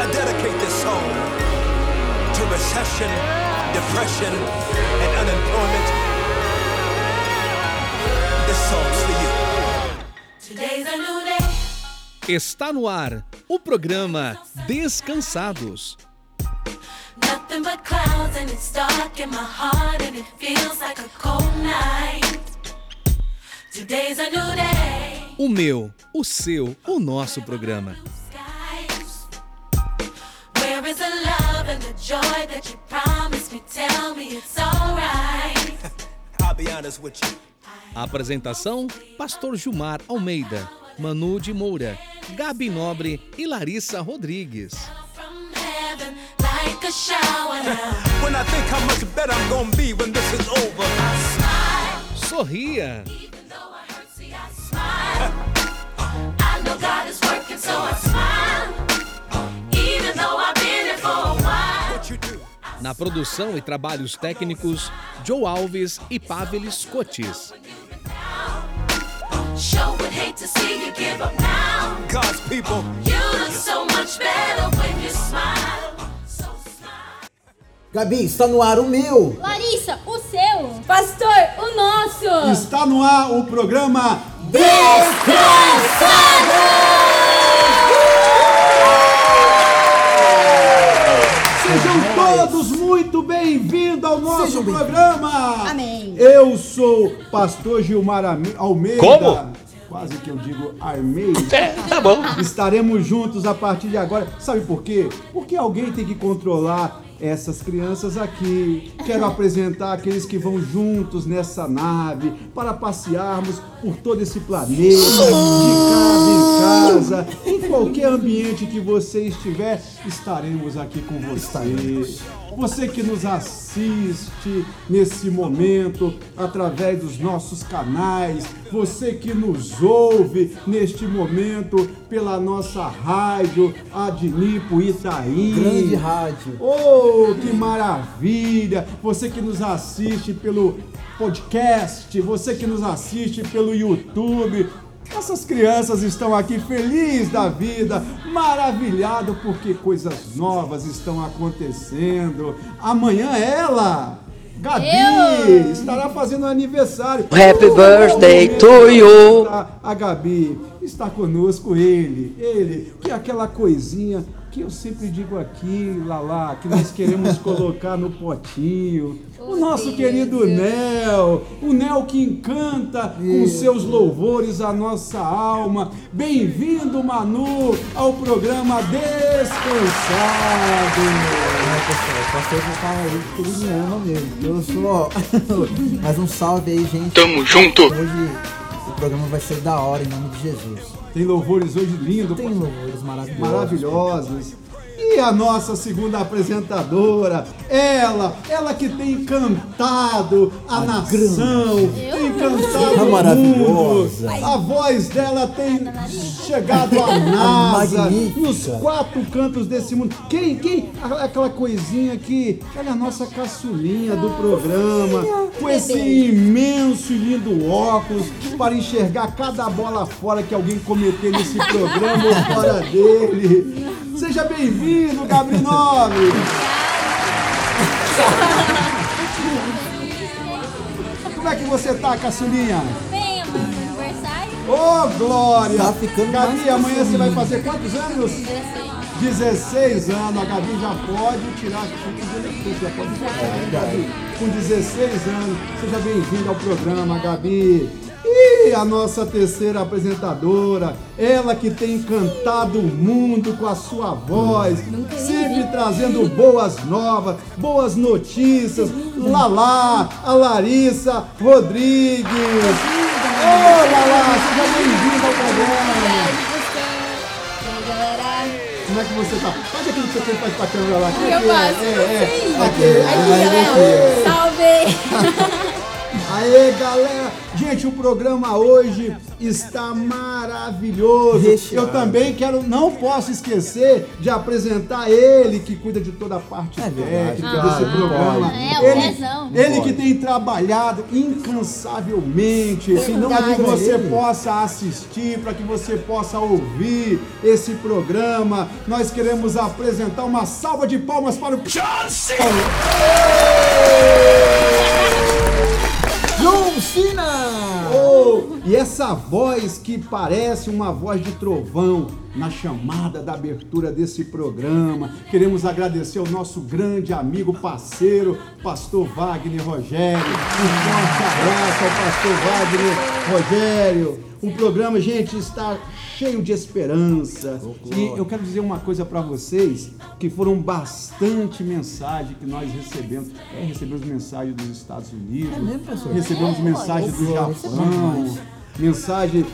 I dedicate this song to recession, depression, and unemployment. This song's for you. Today's a new day. Está no ar o programa Descansados. Nothing but clouds and it's dark in my heart and it feels like a cold night. Today's a new day. O meu, o seu, o nosso programa. And the joy that you promised me? Tell me it's alright. I'll be honest with you. A apresentação: Pastor Gilmar Almeida, Manu de Moura, Gabi Nobre e Larissa Rodrigues. Sorria! Even though I hurt, see, I smile. I know God is working, so I smile. Na produção e trabalhos técnicos, Joe Alves e Pavel Scotis. Sure would hate to see you give up now. God's people. You look so much better when you smile. So smile. Gabi, está no ar o meu. Larissa, o seu. Pastor, o nosso. Está no ar o programa Sejam nosso programa. Amém. Eu sou pastor Gilmar Almeida. Como? Quase que eu digo Almeida. É, tá bom. Estaremos juntos a partir de agora. Sabe por quê? Porque alguém tem que controlar essas crianças aqui. Quero apresentar aqueles que vão juntos nessa nave para passearmos por todo esse planeta, de casa em casa, em qualquer ambiente que você estiver, estaremos aqui com você. Você que nos assiste nesse momento através dos nossos canais, você que nos ouve neste momento pela nossa rádio Adnipo Itaí. Grande rádio. Oh, que maravilha! Você que nos assiste pelo podcast, você que nos assiste pelo YouTube. Essas crianças estão aqui felizes da vida, maravilhado porque coisas novas estão acontecendo. Amanhã ela, Gabi, Eu? estará fazendo aniversário. Happy Oh, birthday to you. a, a Gabi, está conosco ele, ele, que é aquela coisinha que eu sempre digo aqui, Lala, que nós queremos colocar no potinho. O nosso querido Nel, o Nel que encanta com seus louvores a nossa alma. Bem-vindo, Manu, ao programa Descansado. É, pessoal, o pastor já tá aí que ele me ama mesmo. Eu sou. Mas um salve aí, gente. Tamo junto. Hoje programa vai ser da hora em nome de Jesus. Tem louvores hoje lindos. Tem louvores maravilhosos. maravilhosos. E a nossa segunda apresentadora, ela, ela que tem cantado a, nação, tem cantado A o maravilhosa. mundo. A voz dela tem chegado à NASA, nos quatro cantos desse mundo. Quem, quem? Aquela coisinha que ela é a nossa caçulinha do programa, com esse imenso e lindo óculos para enxergar cada bola fora que alguém cometer nesse programa ou fora dele. Seja bem-vindo, Gabriel Nobre. Como é que você tá, caçulinha? Bem, amor, aniversário. Ô, Glória! Tá ficando Gabi, amanhã você vai fazer quantos anos? 16 anos. A Gabi já pode tirar você já pode votar, hein, Gabi? Com 16 anos. Seja bem-vinda ao programa, Gabi. E a nossa terceira apresentadora, ela que tem encantado o mundo com a sua voz, sempre trazendo boas novas, boas notícias. Lala, a Larissa Rodrigues. Ô, Lala, seja bem-vinda ao programa. Como é que você tá? Faz aquilo que você faz pra câmera lá. É Eu que é? faço, É, é. sim. Aqui, Aqui, aí, galera. Salve! Aê, galera! Gente, o programa hoje está maravilhoso. Recheado. Eu também quero, não posso esquecer de apresentar ele que cuida de toda a parte É técnica claro, desse não programa. É, o ele, ele que tem trabalhado incansavelmente para que Verdade. você Ele. possa assistir, para que você possa ouvir esse programa. Nós queremos apresentar uma salva de palmas para o Cena. John Cena! Oh, e essa voz que parece uma voz de trovão na chamada da abertura desse programa. Queremos agradecer ao nosso grande amigo, parceiro, pastor Wagner Rogério. Um forte abraço ao pastor Wagner Rogério. O programa, gente, está cheio de esperança. E eu quero dizer uma coisa para vocês, que foram bastante mensagens que nós recebemos. É, recebemos mensagens dos Estados Unidos, É mesmo, recebemos É, mensagens do é Japão, mensagem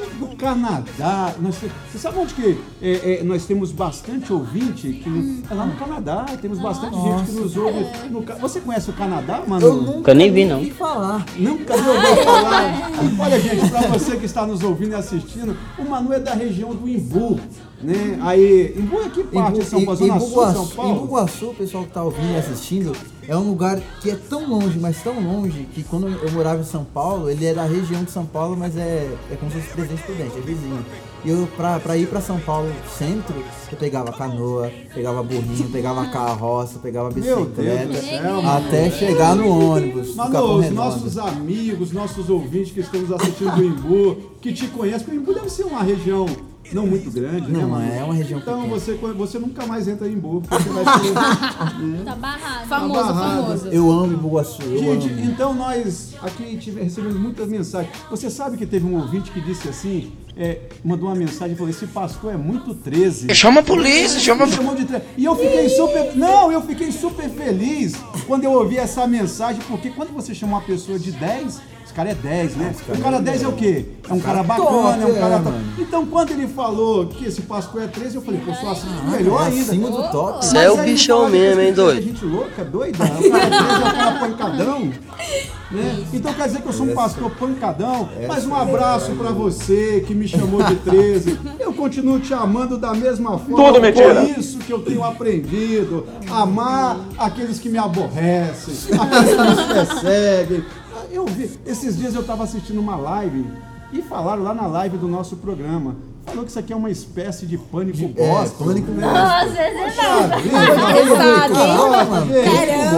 do Canadá. Nós, você sabe onde que é, é, nós temos bastante ouvinte? Que, é lá no Canadá, temos bastante gente que nos ouve. no você conhece o Canadá, mano? Eu nunca nem vi, não. ouvi falar. Nunca me ouviu falar. Olha, gente, para você que está nos ouvindo e assistindo, o Manu é da região do Imbu, né? Aí, Imbu é que parte de São Paulo? Zona Sul São Paulo? Bugaçu, o pessoal que tá ouvindo e assistindo, é um lugar que é tão longe, mas tão longe, que quando eu morava em São Paulo, ele é da região de São Paulo, mas é, é como se fosse Presidente Prudente, é vizinho. E eu, pra, pra ir pra São Paulo centro, eu pegava canoa, pegava burrinho, pegava carroça, pegava bicicleta, céu, mano. até chegar no ônibus. Manu, os nossos amigos, nossos ouvintes que estão nos assistindo do Imbu, que te conhecem, porque o Imbu deve ser uma região não muito grande, né, Não, Manu? é uma região Então pequena. você, você nunca mais entra em Imbu, porque você vai ser... Tá barrado. Famoso, barrado. famoso. Eu amo Bugaçu, eu Gente, amo. então nós aqui tive, recebemos muitas mensagens. Você sabe que teve um ouvinte que disse assim, é, mandou uma mensagem e falou: esse pastor é muito 13. Chama a polícia, chama chamou de 13. E eu fiquei super. Não, eu fiquei super feliz quando eu ouvi essa mensagem, porque quando você chama uma pessoa de 10, esse cara é 10, né? O cara 10 é o quê? É um cara bacana, é um cara. é. Então quando ele falou que esse pastor é 13, eu falei, pô, sou assim, melhor É ainda. acima do top. Cê é o bichão mesmo, hein, doido? é Gente louca, doida. O cara preso é um cara pancadão. Né? Então quer dizer que eu sou um pastor pancadão. Mas um abraço pra você que me chamou de 13. Eu continuo te amando da mesma forma. Tudo mentira. Por isso que eu tenho aprendido. Amar aqueles que me aborrecem, aqueles que nos perseguem. Eu vi, esses dias eu estava assistindo uma live e falaram lá na live do nosso programa. Falou que isso aqui é uma espécie de pânico É, gospel. pânico Nossa, esse não. Caramba,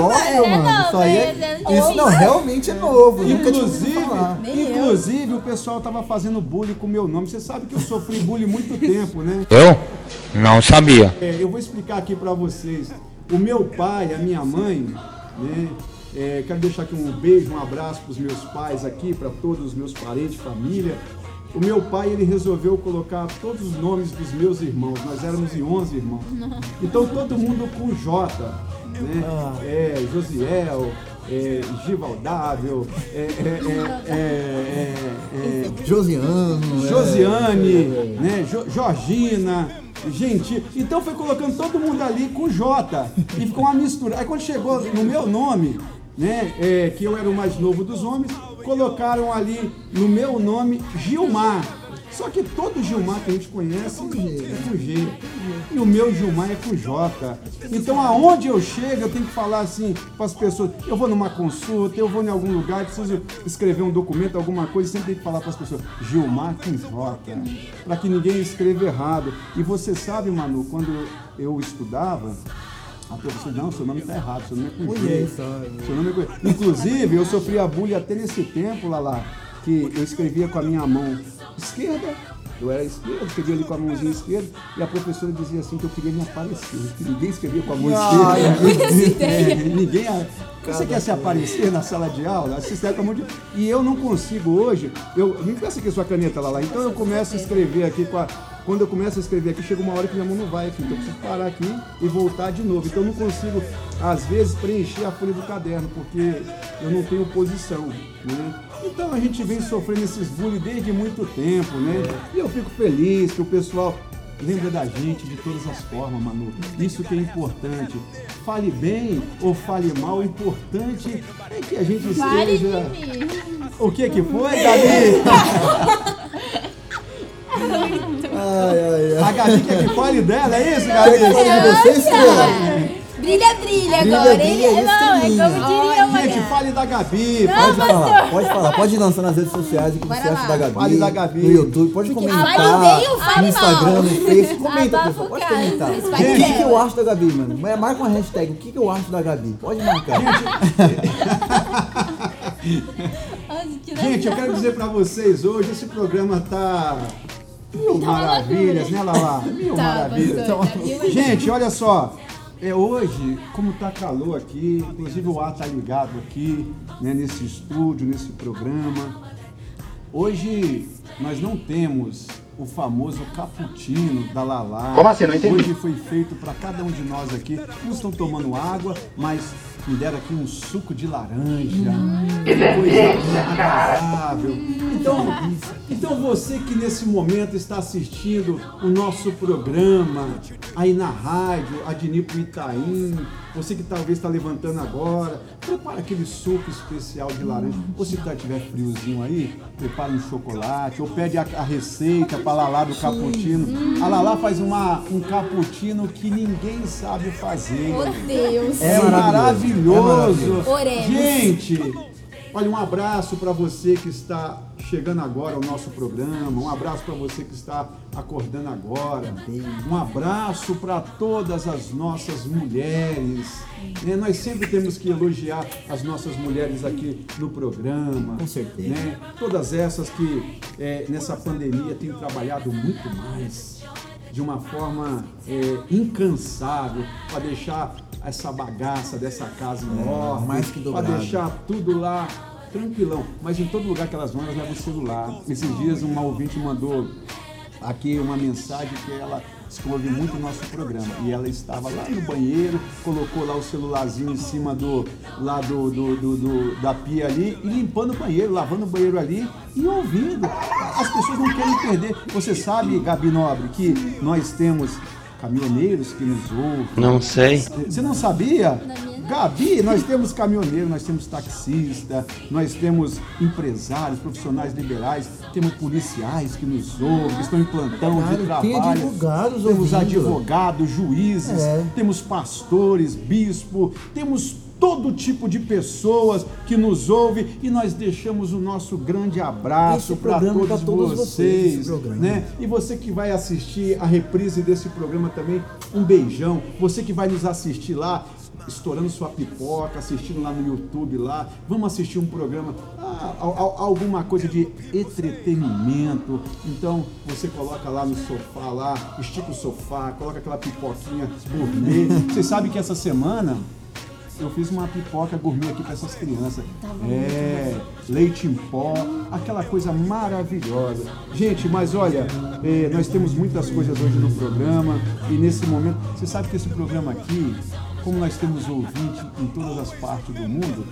Gospel, Isso aí é, é isso não, realmente é novo. Inclusive, inclusive o pessoal tava fazendo bullying com o meu nome. Você sabe que eu sofri bullying muito tempo, né? Eu? Não sabia. É, eu vou explicar aqui pra vocês. O meu pai, a minha mãe, né? É, quero deixar aqui um beijo, um abraço para os meus pais aqui, para todos os meus parentes, família. O meu pai, ele resolveu colocar todos os nomes dos meus irmãos. Nós éramos em 11 irmãos. Então todo mundo com J, né? É, Josiel, é, Givaldável, é, é, é, é, é, é, Josiano. é, Josiane, né? Jo- Georgina, Gentil. Então foi colocando todo mundo ali com J. E ficou uma mistura. Aí quando chegou no meu nome, né? é, que eu era o mais novo dos homens, colocaram ali no meu nome Gilmar. Só que todo Gilmar que a gente conhece é com G. E o meu Gilmar é com J. Então aonde eu chego, eu tenho que falar assim para as pessoas. Eu vou numa consulta, eu vou em algum lugar, preciso escrever um documento, alguma coisa, sempre tenho que falar para as pessoas, Gilmar com J. Para que ninguém escreva errado. E você sabe, Manu, quando eu estudava, a professora, não, seu nome está errado, seu nome é com G. Conheço, Seu nome é com- Inclusive, eu sofria bullying até nesse tempo, Lala, que eu escrevia com a minha mão esquerda, eu era esquerda, escrevia ali com a mãozinha esquerda, e a professora dizia assim que eu queria me aparecer, que ninguém escrevia com a mão esquerda. É, ninguém. Você quer se aparecer na sala de aula? Você escreve com a mão de... E eu não consigo hoje. Eu, me peça aqui sua caneta, Lala. Então eu começo a escrever aqui com a. Quando eu começo a escrever aqui, chega uma hora que minha mão não vai aqui. Então eu preciso parar aqui e voltar de novo. Então eu não consigo, às vezes, preencher a folha do caderno, porque eu não tenho posição. Né? Então a gente vem sofrendo esses bullying desde muito tempo, né? E eu fico feliz que o pessoal lembra da gente de todas as formas, Manu. Isso que é importante. Fale bem ou fale mal, o importante é que a gente Pare de esteja. mim. O que que foi, Gabi? Ai, ai, ai. A Gabi quer que fale dela, é isso, Gabi? fale de você, estrela? Brilha, brilha Brilha, agora. brilha, Ele, não, é estrelinha. como diria uma Gente, fale da Gabi. Não, Pode falar, pastor. pode falar, pode lançar nas redes sociais o que Bora você acha da Gabi. Fale da Gabi. No YouTube, pode comentar. fale bem ou fale no Instagram, mal? no Face, comenta, Abafa pessoal, o pode comentar. mas O que, que eu acho da Gabi, mano? Mas Marca uma hashtag, o que, que eu acho da Gabi? Pode marcar. Gente, eu quero dizer pra vocês, hoje esse programa tá mil maravilhas, né, Lala? Mil Tá, maravilhas. mil Gente, olha só. É hoje, como tá calor aqui, inclusive o ar tá ligado aqui, né, nesse estúdio, nesse programa. Hoje nós não temos o famoso cappuccino da Lala. Como assim? Não entendi. Hoje foi feito para cada um de nós aqui. Uns estão tomando água, mas me deram aqui um suco de laranja. Que coisa agradável. Então, então você que nesse momento está assistindo o nosso programa aí na rádio, Adnipo Itaim, você que talvez está levantando agora, prepara aquele suco especial de laranja. Ou se tá, tiver friozinho aí, prepara um chocolate, ou pede a, a receita para Lalá do cappuccino. A Lalá faz uma, um cappuccino que ninguém sabe fazer. Oh, Deus. É, É maravilhoso. maravilhoso. Oremos. Gente, olha, um abraço para você que está chegando agora ao nosso programa. Um abraço para você que está acordando agora. Um abraço para todas as nossas mulheres. né? Nós sempre temos que elogiar as nossas mulheres aqui no programa. Com certeza. né? Todas essas que é, nessa pandemia têm trabalhado muito mais de uma forma é, incansável para deixar essa bagaça dessa casa enorme, É, mais que para dobrado. deixar tudo lá tranquilão. Mas em todo lugar que elas vão, elas levam o celular. Esses dias uma ouvinte mandou aqui uma mensagem que ela ouve muito o nosso programa. E ela estava lá no banheiro, colocou lá o celularzinho em cima do, lá do, do- do- do- da pia ali e limpando o banheiro, lavando o banheiro ali e ouvindo. As pessoas não querem perder. Você sabe, Gabi Nobre, que nós temos caminhoneiros que nos ouvem. Não sei. Você não sabia? Gabi, nós temos caminhoneiro, nós temos taxista, nós temos empresários, profissionais liberais, temos policiais que nos ouvem, que estão em plantão de tem trabalho. advogados temos ouvindo. advogados, juízes, É. temos pastores, bispo, temos todo tipo de pessoas que nos ouvem e nós deixamos o nosso grande abraço para é todos, todos vocês, vocês, né? E você que vai assistir a reprise desse programa também, um beijão. Você que vai nos assistir lá, estourando sua pipoca, assistindo lá no YouTube lá, vamos assistir um programa, ah, al- al- alguma coisa de entretenimento. Então você coloca lá no sofá lá, estica o sofá, coloca aquela pipoquinha gourmet. Você sabe que essa semana eu fiz uma pipoca gourmet aqui para essas crianças. é, leite em pó, aquela coisa maravilhosa. Gente, mas olha, é, nós temos muitas coisas hoje no programa e nesse momento, você sabe que esse programa aqui, como nós temos ouvinte em todas as partes do mundo,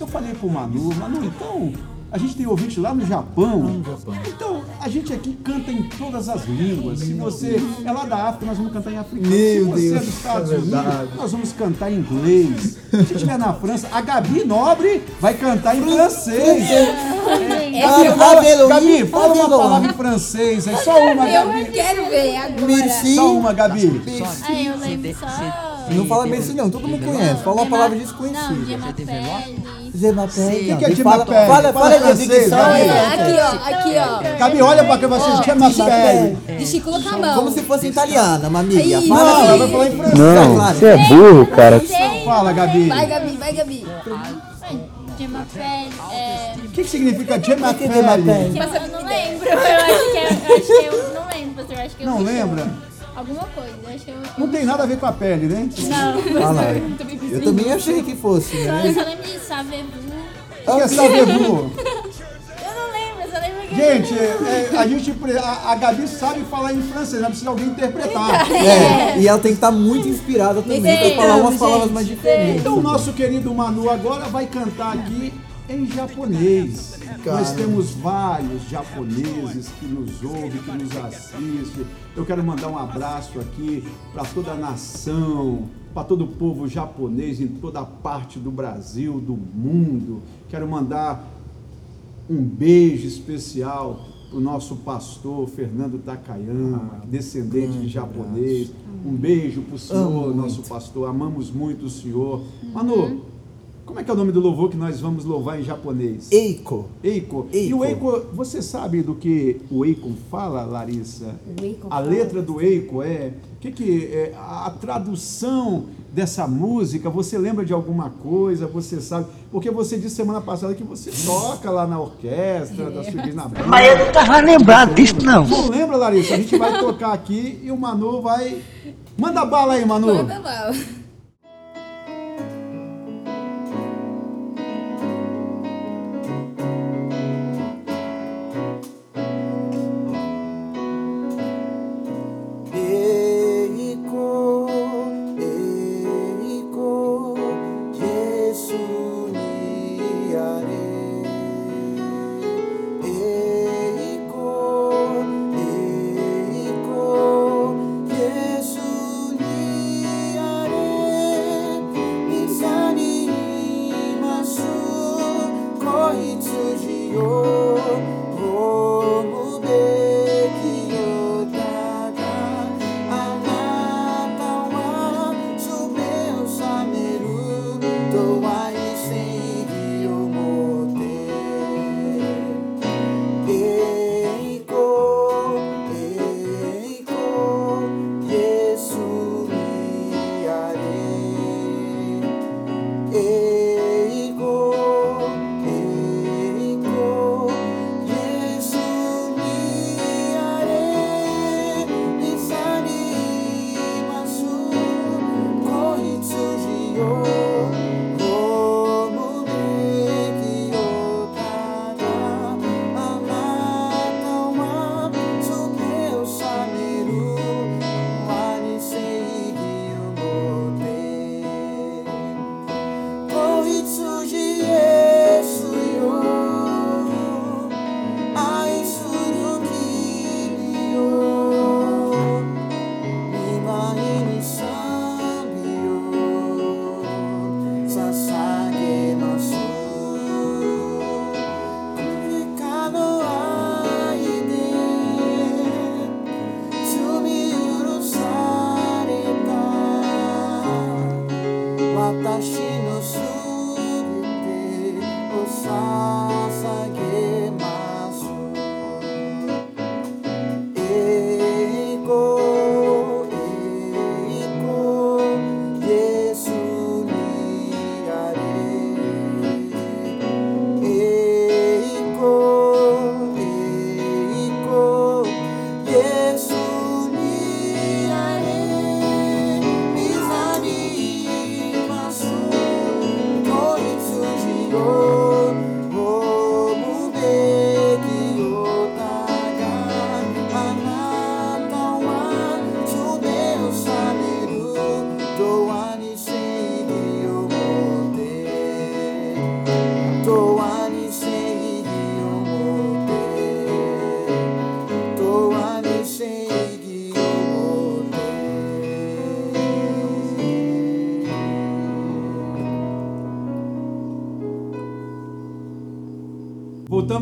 eu falei pro Manu, Manu, então, a gente tem ouvinte lá no Japão. Então, a gente aqui canta em todas as línguas. Se você é lá da África, nós vamos cantar em africano. Se Meu você é Deus, dos Estados é Unidos, nós vamos cantar em inglês. Se estiver na França, a Gabi Nobre vai cantar em francês. Ah, Fala- Gabi, fala uma palavra em francês. É só uma, Eu Gabi. quero ver agora. Merci. Só uma, Gabi. Ai, eu lembro só. Não fala merci não, todo mundo conhece. Fala uma palavra Não, desconhecida. Gemapele. Zemapele. que é fala, Gemapele? fala, Fala fala de dicção. Gabi. É, aqui, ó, aqui, ó. Gabi, olha pra cá, você chama a pele. Gesticula com a mão. Como se fosse italiana. Isso. Fala Não, ela vai falar em francês. Não, claro. você é burro, cara. Fala, Gabi. Vai, Gabi, vai, Gabi. É... O que, que significa Gemapele? Gemapele? Mas eu não lembro, eu acho que é, eu acho que eu não lembro, que Não lembra? Alguma coisa, eu. Não tem nada a ver com a pele, né? Não, pastor. Eu também achei que fosse, Só, eu né? só lembro de Savebu. O que é? Eu não lembro, eu só lembro que... Gente, é, a gente, a, a Gabi sabe falar em francês, não precisa alguém interpretar. É, e ela tem que estar muito inspirada também pra falar umas palavras mais diferentes. Então o nosso querido Manu agora vai cantar aqui em japonês. Nós Cara. temos vários japoneses que nos ouvem, que nos assistem. Eu quero mandar um abraço aqui para toda a nação, para todo o povo japonês em toda parte do Brasil, do mundo. Quero mandar um beijo especial para o nosso pastor Fernando Takayama, descendente de japonês. Um beijo para o senhor, nosso pastor. Amamos muito o senhor. Manu, como é que é o nome do louvor que nós vamos louvar em japonês? Eiko. Eiko. E o Eiko. Eiko, você sabe do que o Eiko fala, Larissa? O Eiko a fala? letra do Eiko é. O que, que é a tradução dessa música? Você lembra de alguma coisa? Você sabe? Porque você disse semana passada que você toca lá na orquestra da sua igreja na banda. Mas eu não tava lembrado disso, não. Não lembra, Larissa? A gente vai tocar aqui e o Manu vai. Manda bala aí, Manu! Manda bala.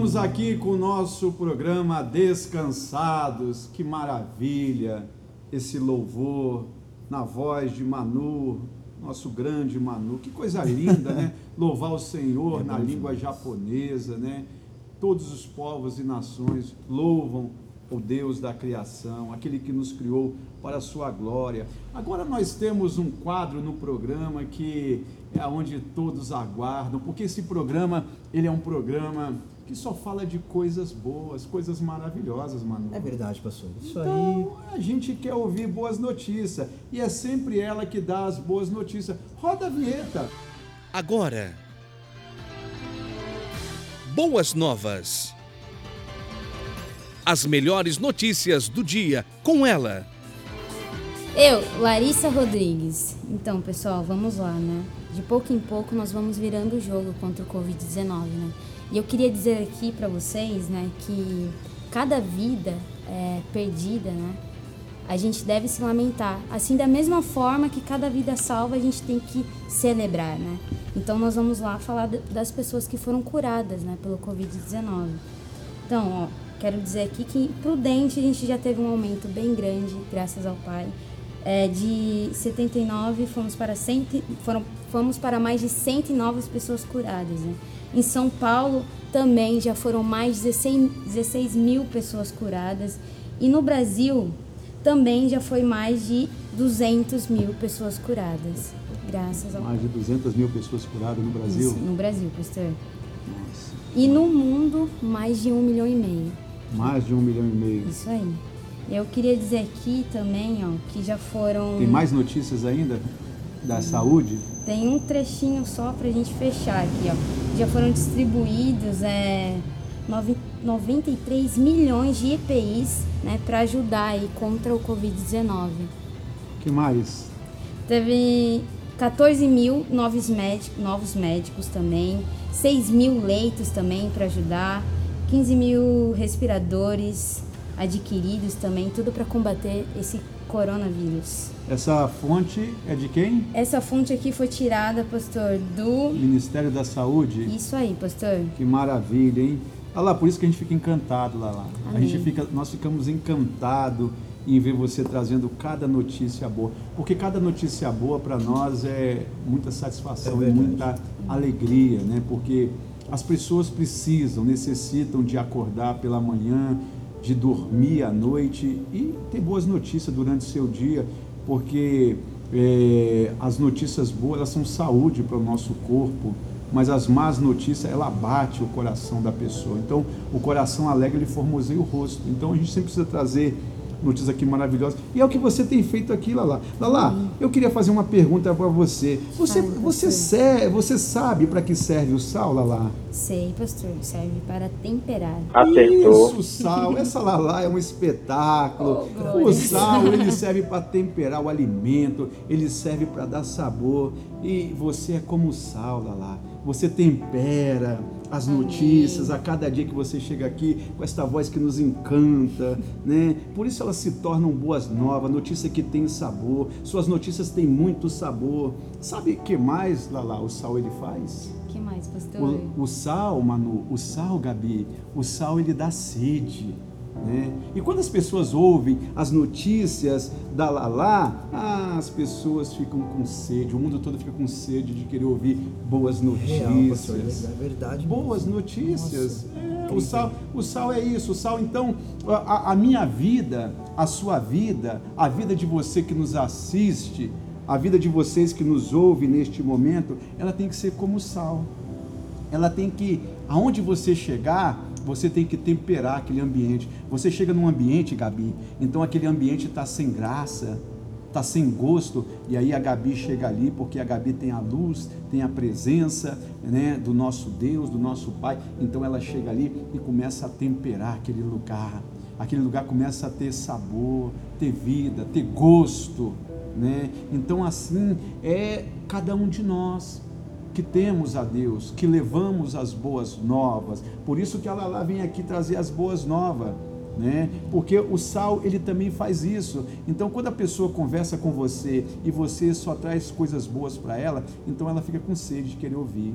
Voltamos aqui com o nosso programa Descansados. Que maravilha esse louvor na voz de Manu, nosso grande Manu. Que coisa linda, né? Louvar o Senhor na língua japonesa, né? Todos os povos e nações louvam o Deus da criação, aquele que nos criou para a sua glória. Agora nós temos um quadro no programa que é onde todos aguardam, porque esse programa, ele é um programa que só fala de coisas boas, coisas maravilhosas, Manu. É verdade, pastor. Isso Então, a gente quer ouvir boas notícias e é sempre ela que dá as boas notícias. Roda a vinheta. Agora. Boas novas. As melhores notícias do dia com ela. Eu, Larissa Rodrigues. Então, pessoal, vamos lá, né? De pouco em pouco nós vamos virando o jogo contra o Covid-19, né? E eu queria dizer aqui para vocês, né, que cada vida é, perdida, né, a gente deve se lamentar. Assim, da mesma forma que cada vida salva, a gente tem que celebrar, né? Então, nós vamos lá falar das pessoas que foram curadas, né, pelo Covid-19. Então, ó, quero dizer aqui que prudente a gente já teve um aumento bem grande, graças ao Pai. É, de 79 fomos para, 100, foram, fomos para mais de 109 pessoas curadas. Né? Em São Paulo também já foram mais de 16, 16 mil pessoas curadas. E no Brasil também já foi mais de 200 mil pessoas curadas. Graças ao Mais de 200 mil pessoas curadas no Brasil. Isso, no Brasil, pastor. E no mundo, mais de um milhão e meio. Mais de um milhão e meio. Isso aí. Eu queria dizer aqui também, ó, que já foram. Tem mais notícias ainda da saúde? Tem um trechinho só pra gente fechar aqui, ó. Já foram distribuídos é, 93 milhões de EPIs, né, para ajudar aí contra o Covid-19. que mais? Teve 14 mil novos médicos, novos médicos também, 6 mil leitos também para ajudar, 15 mil respiradores adquiridos também, tudo para combater esse coronavírus. Essa fonte é de quem? Essa fonte aqui foi tirada, pastor, do. Ministério da Saúde. Isso aí, pastor. Que maravilha, hein? Olha lá, por isso que a gente fica encantado lá, lá. A gente fica, nós ficamos encantados em ver você trazendo cada notícia boa, porque cada notícia boa para nós é muita satisfação É e muita alegria, né? Porque as pessoas precisam, necessitam de acordar pela manhã, de dormir à noite e ter boas notícias durante seu dia, porque é, as notícias boas elas são saúde para o nosso corpo, mas as más notícias ela abate o coração da pessoa. Então, o coração alegre ele formoseia o rosto. Então, a gente sempre precisa trazer notícias aqui maravilhosas. E é o que você tem feito aqui, Lala. Lala, eu queria fazer uma pergunta para você. Você, você, pastor. se- você sabe para que serve o sal, Lala? Sei, pastor, serve para temperar. Isso, o sal. Essa lalá é um espetáculo. o sal, ele serve para temperar o alimento, ele serve para dar sabor. E você é como o sal, lalá. Você tempera as notícias a cada dia que você chega aqui com esta voz que nos encanta, né? Por isso elas se tornam boas novas, notícia que tem sabor. Suas notícias têm muito sabor. Sabe o que mais, Lala, o sal ele faz? O que mais, pastor? O, o sal, Manu, o sal, Gabi, o sal ele dá sede. Né? E quando as pessoas ouvem as notícias da Lalá, ah, as pessoas ficam com sede, o mundo todo fica com sede de querer ouvir boas Real, pastor, notícias. é verdade. Boas notícias. É, o, sal, o sal é isso. O sal, então, a- a, minha vida, a sua vida, a vida de você que nos assiste, a vida de vocês que nos ouvem neste momento, ela tem que ser como o sal. Ela tem que, aonde você chegar, você tem que temperar aquele ambiente. Você chega num ambiente, Gabi, então aquele ambiente está sem graça, está sem gosto, e aí a Gabi chega ali, porque a Gabi tem a luz, tem a presença né, do nosso Deus, do nosso Pai, então ela chega ali e começa a temperar aquele lugar. Aquele lugar começa a ter sabor, ter vida, ter gosto. Né? Então, assim é cada um de nós que temos a Deus, que levamos as boas novas. Por isso que ela lá vem aqui trazer as boas novas, né? Porque o sal, ele também faz isso. Então, quando a pessoa conversa com você e você só traz coisas boas para ela, então ela fica com sede de querer ouvir.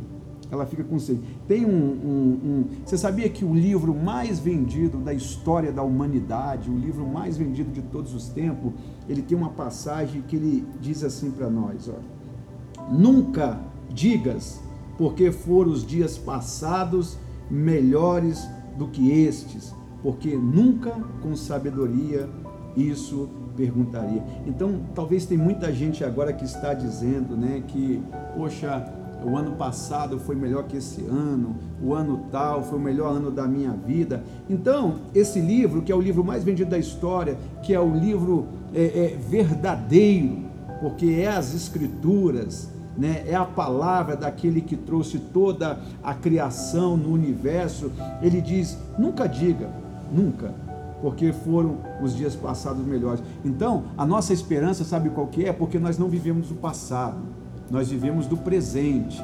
Ela fica com sede. Tem um, um, um- Você sabia que o livro mais vendido da história da humanidade, o livro mais vendido de todos os tempos, ele tem uma passagem que ele diz assim para nós, ó. Nunca digas, porque foram os dias passados melhores do que estes, porque nunca com sabedoria isso perguntaria. Então, talvez tem muita gente agora que está dizendo, né, que poxa, o ano passado foi melhor que esse ano, o ano tal foi o melhor ano da minha vida. Então, esse livro, que é o livro mais vendido da história, que é o livro é, é, verdadeiro, porque é as escrituras, né? é a palavra daquele que trouxe toda a criação no universo. Ele diz: nunca diga, nunca, porque foram os dias passados melhores. Então, a nossa esperança, sabe qual que é? Porque nós não vivemos do passado, nós vivemos do presente.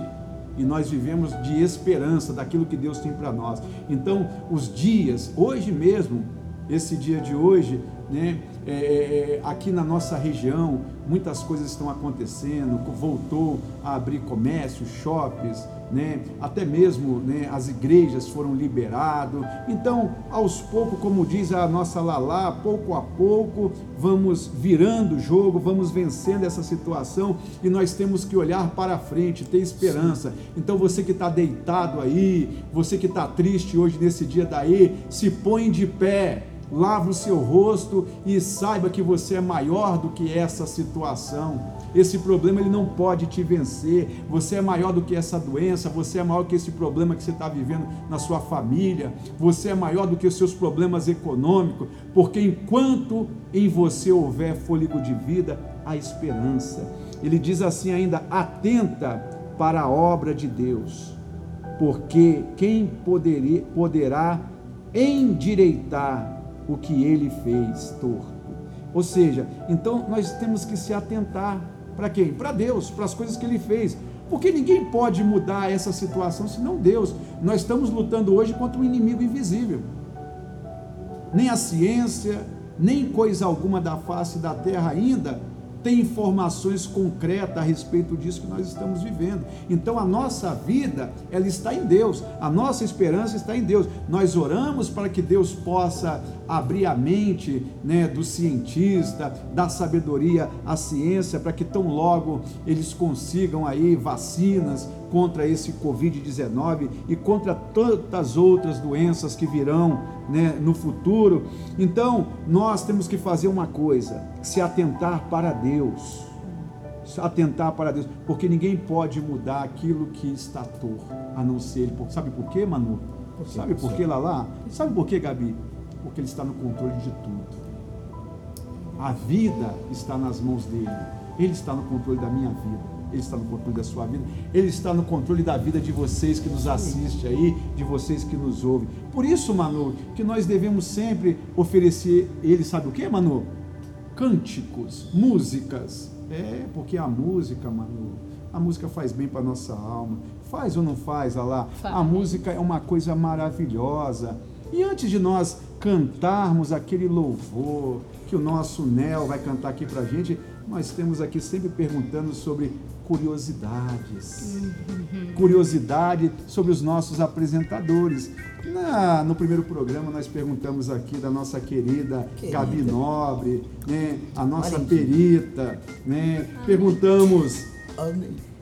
E nós vivemos de esperança daquilo que Deus tem para nós. Então, os dias, hoje mesmo, esse dia de hoje, né, é, é, aqui na nossa região, muitas coisas estão acontecendo, voltou a abrir comércio, shoppings, né, até mesmo né, as igrejas foram liberadas. Então, aos poucos, como diz a nossa Lalá, pouco a pouco vamos virando o jogo, vamos vencendo essa situação e nós temos que olhar para frente, ter esperança. Então, você que está deitado aí, você que está triste hoje nesse dia daí, se põe de pé lave o seu rosto e saiba que você é maior do que essa situação. Esse problema ele não pode te vencer. Você é maior do que essa doença, você é maior que esse problema que você está vivendo na sua família, você é maior do que os seus problemas econômicos, porque enquanto em você houver fôlego de vida, há esperança. Ele diz assim ainda: atenta para a obra de Deus, porque quem poderia, poderá endireitar o que ele fez torto. Ou seja, então nós temos que se atentar para quem? Para Deus, para as coisas que ele fez. Porque ninguém pode mudar essa situação senão Deus. Nós estamos lutando hoje contra um inimigo invisível. Nem a ciência, nem coisa alguma da face da terra ainda tem informações concretas a respeito disso que nós estamos vivendo. Então a nossa vida, ela está em Deus, a nossa esperança está em Deus. Nós oramos para que Deus possa abrir a mente né, do cientista, da sabedoria à ciência, para que tão logo eles consigam aí vacinas contra esse Covid-19 e contra tantas outras doenças que virão né, no futuro. Então, nós temos que fazer uma coisa: se atentar para Deus. Se atentar para Deus, porque ninguém pode mudar aquilo que está torto, a não ser Ele. Sabe por quê, Manu? Por Sabe por quê, Lala? Sabe por quê, Gabi? Porque Ele está no controle de tudo. A vida está nas mãos dele. Ele está no controle da minha vida. Ele está no controle da sua vida, Ele está no controle da vida de vocês que nos assistem aí, de vocês que nos ouvem. Por isso, Manu, que nós devemos sempre oferecer Ele, sabe o que, Manu? Cânticos, músicas. É, porque a música, Manu, a música faz bem para nossa alma. Faz ou não faz, Alá? A música é uma coisa maravilhosa. E antes de nós cantarmos aquele louvor que o nosso Nel vai cantar aqui para a gente, nós temos aqui sempre perguntando sobre curiosidades. Uhum. Curiosidade sobre os nossos apresentadores. Na, no primeiro programa nós perguntamos aqui da nossa querida, querida. Gabi Nobre, né, a nossa perita, né? Perguntamos,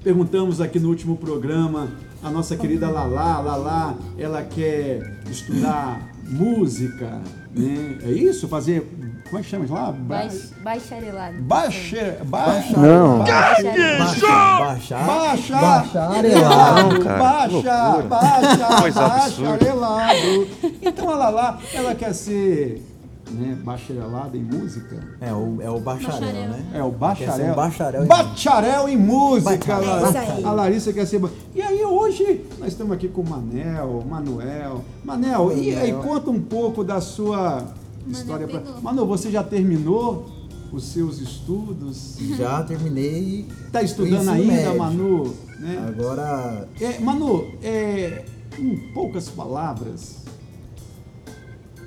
perguntamos aqui no último programa a nossa querida Lala, Lala, ela quer estudar música, né? É isso? Fazer como é que chama lá? Baix, bacharelado. Baixa, baixa. Não. Baixa. Baixa. Baixa. Bacharelado. Baixa. Baixa. Bacharelado. Então ela lá, ela quer ser né, bacharelada em música. É o, é o bacharel, Bacharel. né? É o bacharel. um bacharel em Bacharel em música. Bacharel. É. A Larissa quer ser. E aí hoje nós estamos aqui com o Manel, Manuel. Manel, e aí Manel. conta um pouco da sua história. Pra... Manu, você já terminou os seus estudos? Já terminei. Tá estudando ainda, médio. Manu? Né? Agora, É, Manu, é, em poucas palavras,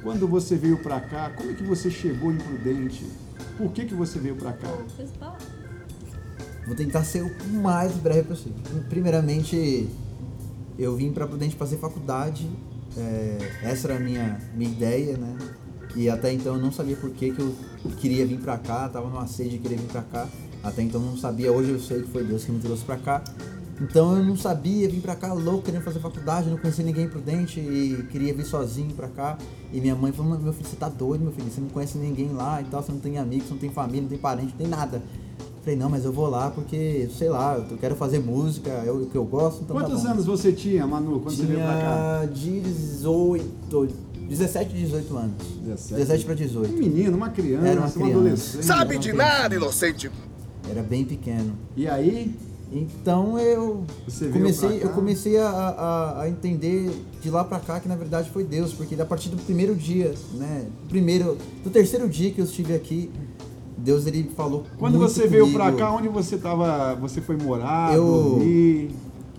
quando você veio para cá, como é que você chegou em Prudente? Por que, que você veio para cá? Vou tentar ser o mais breve possível. Primeiramente, eu vim para Prudente fazer faculdade. é, essa era a minha, minha ideia, né? E até então eu não sabia por que, que eu queria vir para cá, tava numa sede de querer vir para cá. Até então eu não sabia, hoje eu sei que foi Deus que me trouxe para cá. Então eu não sabia, vim pra cá louco, querendo fazer faculdade, não conhecia ninguém prudente e queria vir sozinho pra cá. E minha mãe falou, meu filho, você tá doido, meu filho, você não conhece ninguém lá e tal, você não tem amigos, você não tem família, não tem parente, não tem nada. Falei, não, mas eu vou lá porque, sei lá, eu quero fazer música, é o que eu gosto, então Quantos tá bom. anos você tinha, Manu, quando você veio para cá? Tinha 18, 17, 18 anos. 17. 17 pra Um 18. menino, uma criança, Era uma uma criança. adolescente. Sabe de nada, inocente. Era bem pequeno. E aí, Então eu Você veio comecei, eu comecei a, a, a entender de lá pra cá que na verdade foi Deus, porque a partir do primeiro dia, né, primeiro, do terceiro dia que eu estive aqui, Deus ele falou Quando muito você veio comigo. pra cá, onde você tava. Você foi morar, Eu- dormir?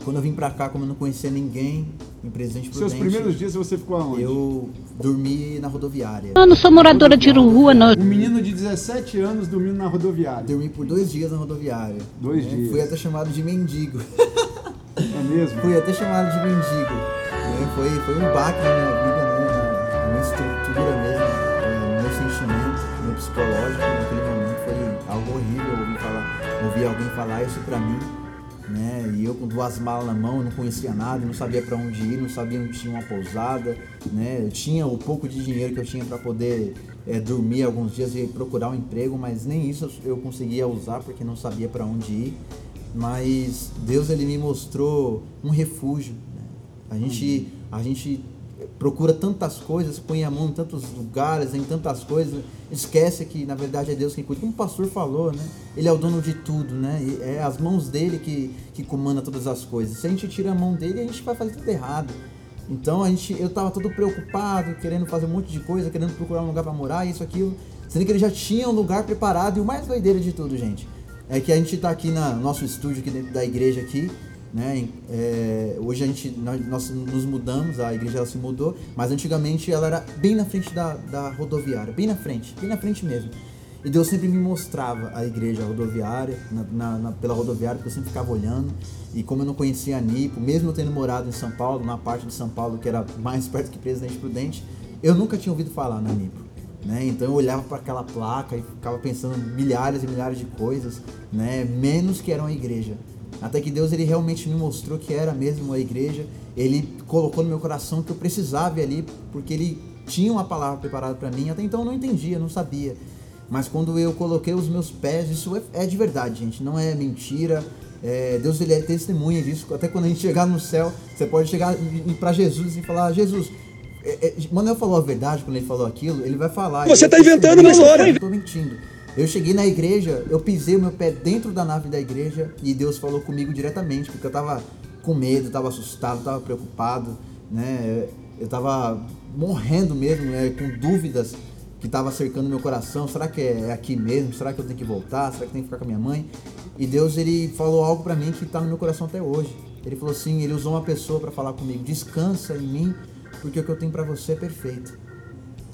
Quando eu vim pra cá, como eu não conhecia ninguém em Presidente Seus Prudente, primeiros dias você ficou aonde? eu dormi na rodoviária. Eu não sou moradora de rua, não. Um menino de 17 anos dormindo na rodoviária. Dormi por dois dias na rodoviária. Dois né? dias. Fui até chamado de mendigo. É mesmo? Fui até chamado de mendigo. né? Foi, foi um baque na minha vida, né? na, na minha estrutura mesmo, é, no meu sentimento, no meu psicológico. Naquele momento foi algo horrível ouvir, falar, ouvir alguém falar isso pra mim. Né? E eu com duas malas na mão, não conhecia nada, não sabia pra onde ir, não sabia onde tinha uma pousada, né? Eu tinha o pouco de dinheiro que eu tinha pra poder é, dormir alguns dias e procurar um emprego, mas nem isso eu conseguia usar porque não sabia pra onde ir mas Deus ele me mostrou um refúgio. né? A gente a gente procura tantas coisas, põe a mão em tantos lugares, em tantas coisas, esquece que na verdade é Deus quem cuida. Como o pastor falou, né? Ele é o dono de tudo, né? E é as mãos dele que que comanda todas as coisas. Se a gente tira a mão dele, a gente vai fazer tudo errado. Então a gente, eu tava todo preocupado, querendo fazer um monte de coisa, querendo procurar um lugar para morar, isso, aquilo. Sendo que ele já tinha um lugar preparado e o mais doideiro de tudo, gente, é que a gente tá aqui no nosso estúdio aqui dentro da igreja aqui, né? é, hoje a gente nós, nós nos mudamos, a igreja ela se mudou, mas antigamente ela era bem na frente da, da rodoviária, bem na frente, bem na frente mesmo. E Deus sempre me mostrava a igreja, rodoviária, na, na- na- pela rodoviária, porque eu sempre ficava olhando. E como eu não conhecia a Nipo, mesmo eu tendo morado em São Paulo, na parte de São Paulo que era mais perto que Presidente Prudente, eu nunca tinha ouvido falar na Nipo. Né? Então eu olhava para aquela placa e ficava pensando milhares e milhares de coisas, né? menos que era uma igreja. Até que Deus ele realmente me mostrou que era mesmo a igreja. Ele colocou no meu coração que eu precisava ir ali, porque ele tinha uma palavra preparada para mim. Até então eu não entendia, não sabia. Mas quando eu coloquei os meus pés, isso é, é de verdade, gente, não é mentira. É, Deus ele é testemunha disso. Até quando a gente chegar no céu, você pode chegar para Jesus e falar: Jesus, é, é, Manuel falou a verdade quando ele falou aquilo, ele vai falar. Você ele tá é inventando uma história. Eu tô mentindo. Eu cheguei na igreja, eu pisei o meu pé dentro da nave da igreja e Deus falou comigo diretamente, porque eu tava com medo, tava assustado, tava preocupado, né? Eu tava morrendo mesmo, né? com dúvidas que tava cercando meu coração. Será que é aqui mesmo? Será que eu tenho que voltar? Será que eu tenho que ficar com a minha mãe? E Deus ele falou algo pra mim que tá no meu coração até hoje. Ele falou assim, ele usou uma pessoa pra falar comigo: "Descansa em mim, porque o que eu tenho pra você é perfeito".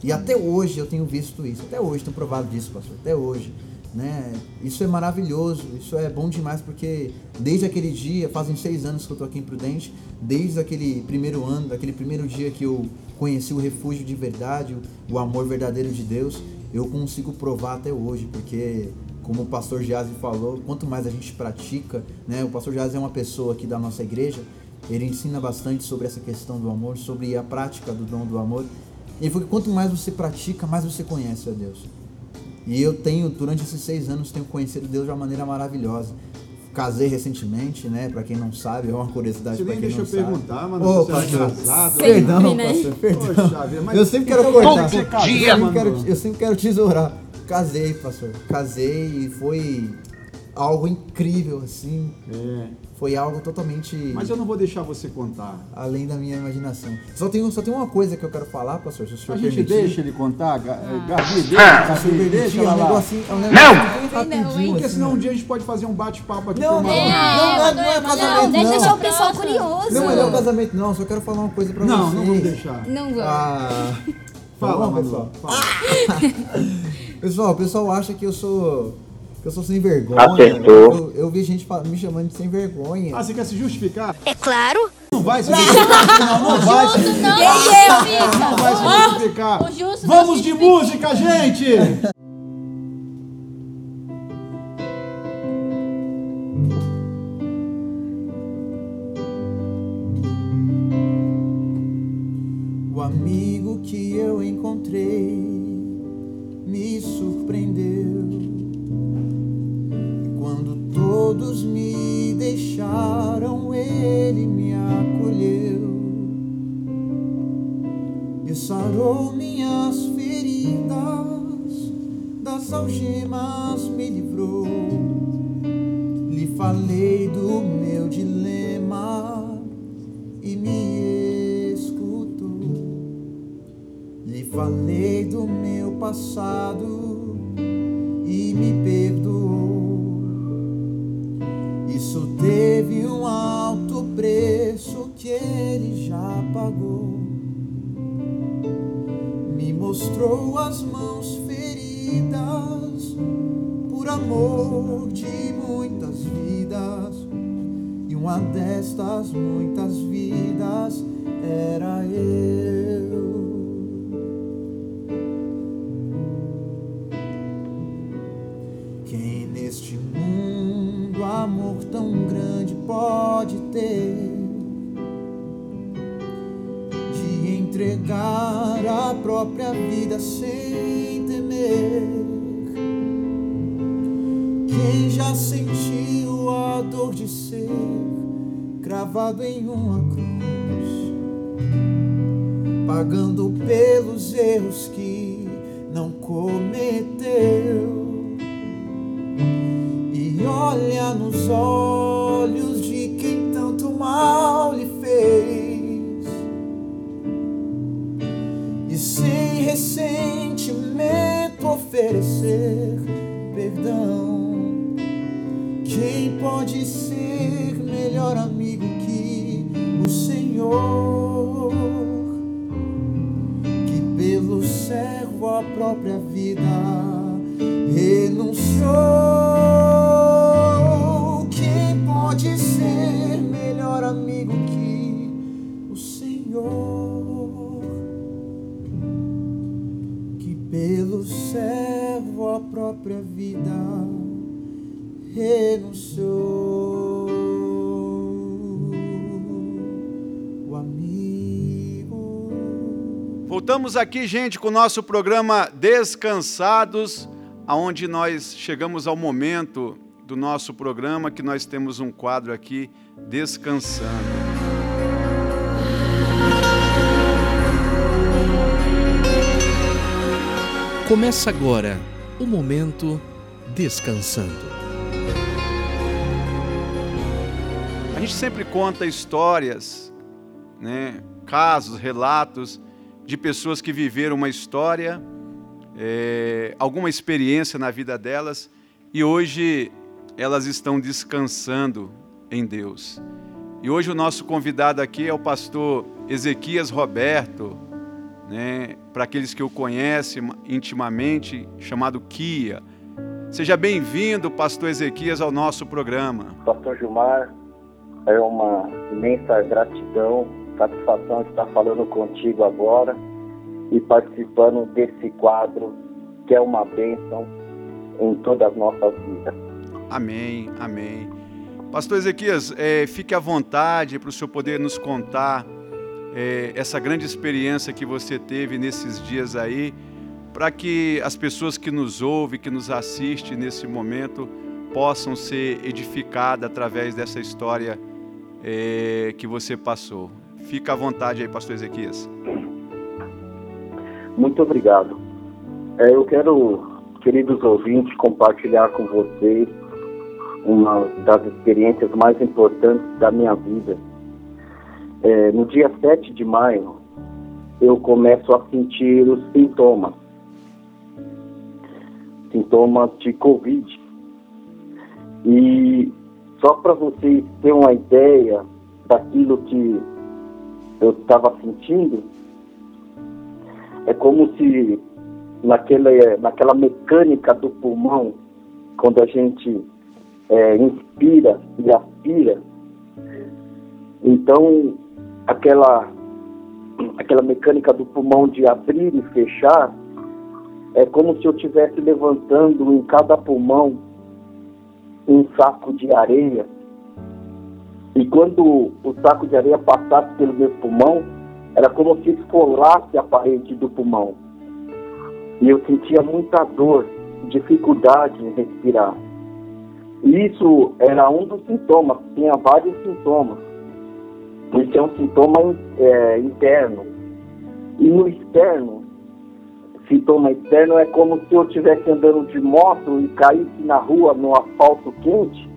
E até hoje eu tenho visto isso, até hoje tenho provado disso, pastor, até hoje. Né? Isso é maravilhoso, isso é bom demais, porque desde aquele dia, fazem seis anos que eu estou aqui em Prudente, desde aquele primeiro ano, daquele primeiro dia que eu conheci o refúgio de verdade, o amor verdadeiro de Deus, eu consigo provar até hoje, porque como o pastor Jazzy falou, quanto mais a gente pratica, né? O pastor Jazzy é uma pessoa aqui da nossa igreja, ele ensina bastante sobre essa questão do amor, sobre a prática do dom do amor. Ele falou que quanto mais você pratica, mais você conhece a Deus. E eu tenho, durante esses seis anos, tenho conhecido Deus de uma maneira maravilhosa. Casei recentemente, né? Pra quem não sabe, é uma curiosidade Você pra nem quem deixa não eu sabe. perguntar, mano, Ô, você é pastor, casado. Perdão, Sempre, né? pastor, perdão. Poxa mas eu sempre quero então cortar. você casou, eu, sempre mano? quero, eu sempre quero tesourar. Casei, pastor. Casei e foi algo incrível, assim. É, Foi algo totalmente mas eu não vou deixar você contar. além da minha imaginação. Só tem, só tem uma coisa que eu quero falar, pastor, se o senhor A gente permitir. deixa ele contar, Ah. Gabi, deixa, Se o Gabi, senhor deixa permitir, é um lá. negocinho, é um negócio bem rapidinho. Porque assim, senão ó. um dia a gente pode fazer um bate-papo aqui Não, uma não, hora. não, não, não é Não, casamento, Não, deixa não. deixar o pessoal curioso. Não, não é um casamento, não. Só quero falar uma coisa pra Não, vocês. não vamos deixar. Não vamos. Ah, Fala, pessoal. fala. pessoal, o pessoal acha que eu sou. Que eu sou sem vergonha. Acertou. Eu, eu vi gente me chamando de sem vergonha. Ah, você quer se justificar? É claro. Não vai se justificar. Não, não vai se não, justificar. Não vai se justificar. Vamos de música, gente! O amigo que eu encontrei me surpreendeu. todos me deixaram, ele me acolheu e sarou minhas feridas, das algemas me livrou. Lhe falei do meu dilema e me escutou. Lhe falei do meu passado mostrou as mãos feridas por amor de muitas vidas. E uma destas muitas cravado em uma ser melhor amigo que o Senhor? Que pelo servo a própria vida renunciou. O amigo. Voltamos aqui, gente, com o nosso programa Descansados, aonde nós chegamos ao momento do nosso programa que nós temos um quadro aqui descansando. Começa agora o momento descansando. A gente sempre conta histórias, né, casos, relatos de pessoas que viveram uma história, é, alguma experiência na vida delas e hoje elas estão descansando em Deus. E hoje o nosso convidado aqui é o pastor Ezequias Roberto, né, para aqueles que o conhecem intimamente, chamado Kia. Seja bem-vindo, pastor Ezequias, ao nosso programa. Pastor Gilmar, é uma imensa gratidão, satisfação estar falando contigo agora e participando desse quadro que é uma bênção em todas as nossas vidas. Amém, amém. Pastor Ezequias, é, fique à vontade para o senhor poder nos contar é, essa grande experiência que você teve nesses dias aí, para que as pessoas que nos ouvem, que nos assistem nesse momento, possam ser edificadas através dessa história é, que você passou. Fica à vontade aí, pastor Ezequias. Muito obrigado. É, eu quero, queridos ouvintes, compartilhar com vocês uma das experiências mais importantes da minha vida. É, no dia 7 de maio, eu começo a sentir os sintomas. Sintomas de Covid. E só para vocês terem uma ideia daquilo que eu estava sentindo, é como se naquela, naquela mecânica do pulmão, quando a gente é, inspira e aspira, então aquela, aquela mecânica do pulmão de abrir e fechar, é como se eu estivesse levantando em cada pulmão um saco de areia. E quando o saco de areia passasse pelo meu pulmão, era como se esfolasse a parede do pulmão. E eu sentia muita dor, dificuldade em respirar. Isso era um dos sintomas, tinha vários sintomas. Esse é um sintoma é, interno. E no externo, sintoma externo é como se eu estivesse andando de moto e caísse na rua no asfalto quente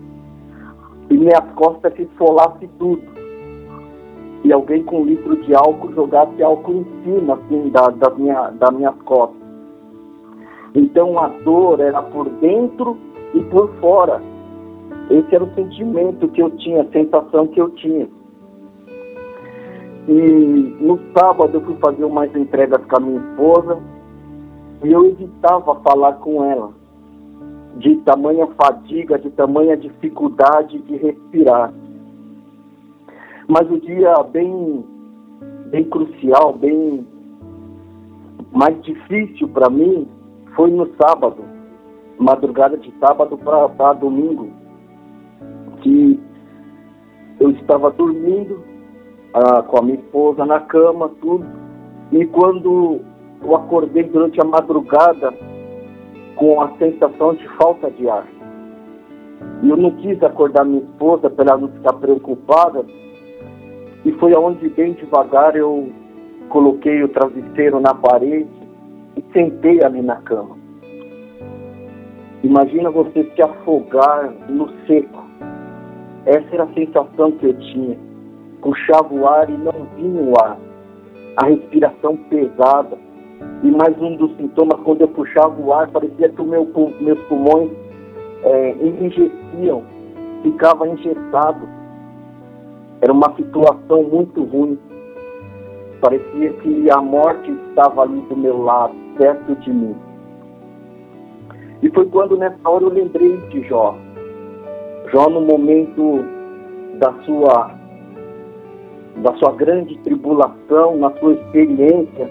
e minhas costas se esfolasse tudo. e alguém com um litro de álcool jogasse álcool em cima, assim, da, da minha, das costas. Então a dor era por dentro e por fora. Esse era o sentimento que eu tinha, a sensação que eu tinha. E no sábado eu fui fazer umas entregas com a minha esposa e eu evitava falar com ela de tamanha fadiga, de tamanha dificuldade de respirar. Mas o dia bem, bem crucial, bem mais difícil para mim foi no sábado, madrugada de sábado para domingo, que eu estava dormindo ah, com a minha esposa na cama, tudo, e quando eu acordei durante a madrugada com a sensação de falta de ar. E eu não quis acordar minha esposa para ela não ficar preocupada, e foi aonde bem devagar eu coloquei o travesseiro na parede e sentei ali na cama. Imagina você se afogar no seco. Essa era a sensação que eu tinha. Puxava o ar e não vinha o ar. A respiração pesada. E mais um dos sintomas, quando eu puxava o ar, parecia que meu, meus pulmões é, enrijeciam, ficava engessado. Era uma situação muito ruim. Parecia que a morte estava ali do meu lado, perto de mim. E foi quando nessa hora eu lembrei de Jó. Jó no momento da sua da sua grande tribulação, na sua experiência,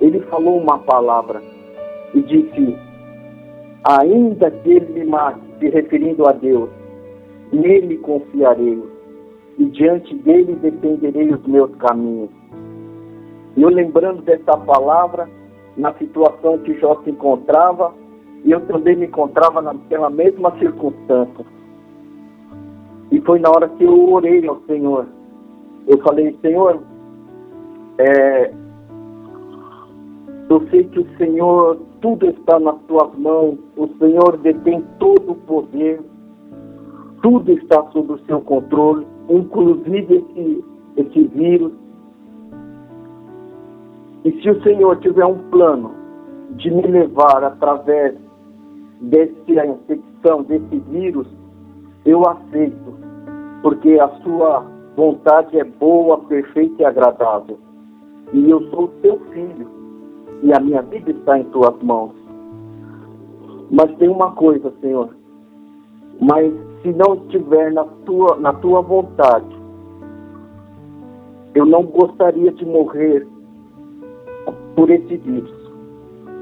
ele falou uma palavra e disse: Ainda que ele me mate, se referindo a Deus, nele confiarei, e diante dele defenderei os meus caminhos. Eu lembrando dessa palavra, na situação que Jó se encontrava, eu também me encontrava naquela mesma circunstância. E foi na hora que eu orei ao Senhor. Eu falei, Senhor, é, eu sei que o Senhor, tudo está nas tuas mãos, o Senhor detém todo o poder, tudo está sob o seu controle, inclusive esse, esse vírus. E se o Senhor tiver um plano de me levar através dessa infecção, desse vírus, eu aceito, porque a sua vontade é boa, perfeita e agradável. E eu sou teu filho, e a minha vida está em tuas mãos. Mas tem uma coisa, Senhor, mas se não estiver na tua, na tua vontade, eu não gostaria de morrer por esse vírus.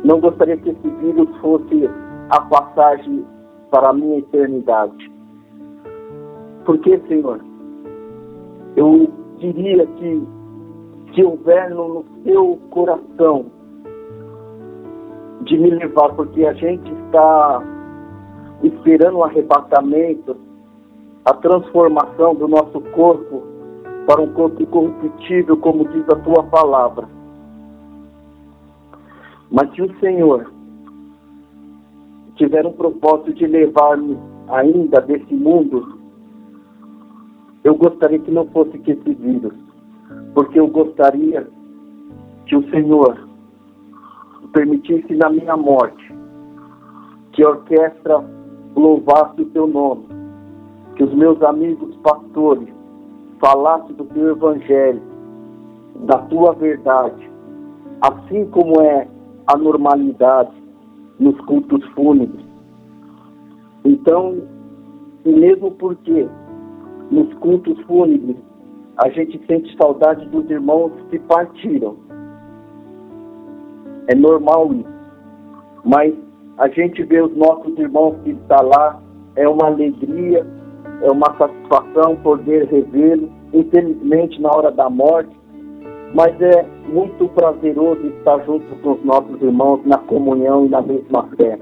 Não gostaria que esse vírus fosse a passagem para a minha eternidade. Porque, Senhor, eu diria que se houver no seu coração de me levar, porque a gente está esperando o arrebatamento, a transformação do nosso corpo para um corpo incorruptível, como diz a tua palavra. Mas se o Senhor tiver um propósito de levar-me ainda desse mundo, eu gostaria que não fosse que esse vírus, porque eu gostaria que o Senhor permitisse na minha morte que a orquestra louvasse o teu nome, que os meus amigos pastores falassem do teu evangelho, da tua verdade, assim como é a normalidade nos cultos fúnebres. Então, e mesmo porque nos cultos fúnebres a gente sente saudade dos irmãos que partiram. É normal isso. Mas a gente vê os nossos irmãos que estão lá, é uma alegria, é uma satisfação poder revê-los, infelizmente na hora da morte, mas é muito prazeroso estar junto com os nossos irmãos na comunhão e na mesma fé.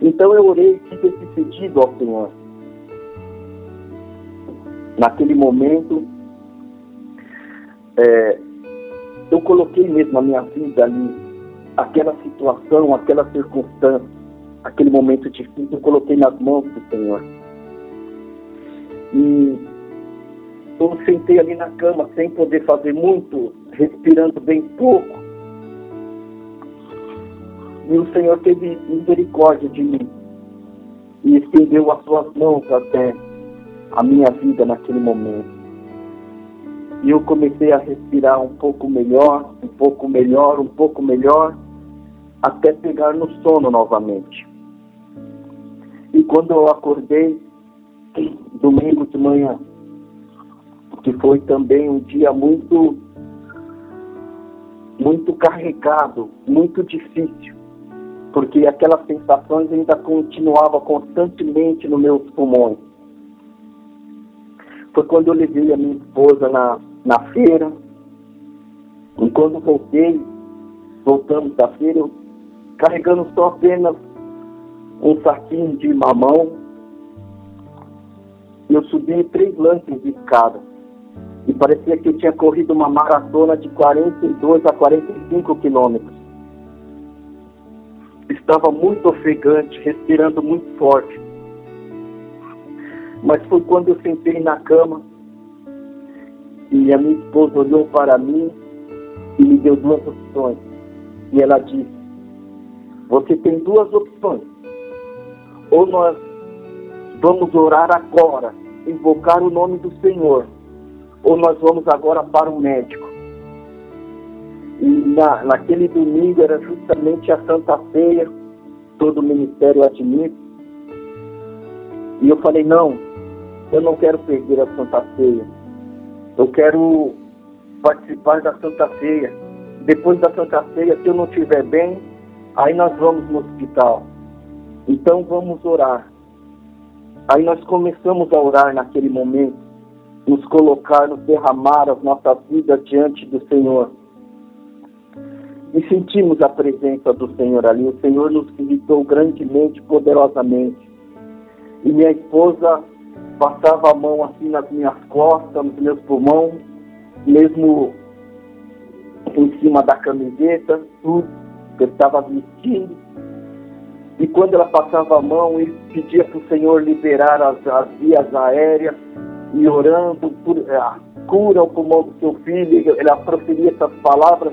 Então eu orei e fiz esse pedido ao Senhor. Naquele momento, é, eu coloquei mesmo a minha vida ali, aquela situação, aquela circunstância, aquele momento difícil, eu coloquei nas mãos do Senhor. E eu sentei ali na cama sem poder fazer muito, respirando bem pouco. E o Senhor teve misericórdia de mim e estendeu as suas mãos até a minha vida naquele momento. E eu comecei a respirar um pouco melhor, um pouco melhor, um pouco melhor, até pegar no sono novamente. E quando eu acordei, domingo de manhã, que foi também um dia muito, muito carregado, muito difícil, porque aquelas sensações ainda continuavam constantemente nos meus pulmões. Foi quando eu levei a minha esposa na, na feira, e quando voltei, voltamos da feira, eu, carregando só apenas um saquinho de mamão, eu subi três lances de escada. E parecia que eu tinha corrido uma maratona de 42 a 45 quilômetros. Estava muito ofegante, respirando muito forte. Mas foi quando eu sentei na cama e a minha esposa olhou para mim e me deu duas opções. E ela disse: Você tem duas opções. Ou nós vamos orar agora, invocar o nome do Senhor, ou nós vamos agora para o médico. E na, naquele domingo era justamente a Santa Ceia, todo o ministério admite. E eu falei, não, eu não quero perder a Santa Ceia. Eu quero participar da Santa Ceia. Depois da Santa Ceia, se eu não estiver bem, aí nós vamos no hospital. Então vamos orar. Aí nós começamos a orar naquele momento, nos colocar, nos derramar as nossas vidas diante do Senhor. E sentimos a presença do Senhor ali. O Senhor nos visitou grandemente, poderosamente. E minha esposa passava a mão assim nas minhas costas, nos meus pulmões, mesmo em cima da camiseta, tudo que eu estava vestindo. E quando ela passava a mão, ele pedia para o Senhor liberar as, as, vias aéreas e orando por a cura o pulmão do seu filho. Ela proferia essas palavras.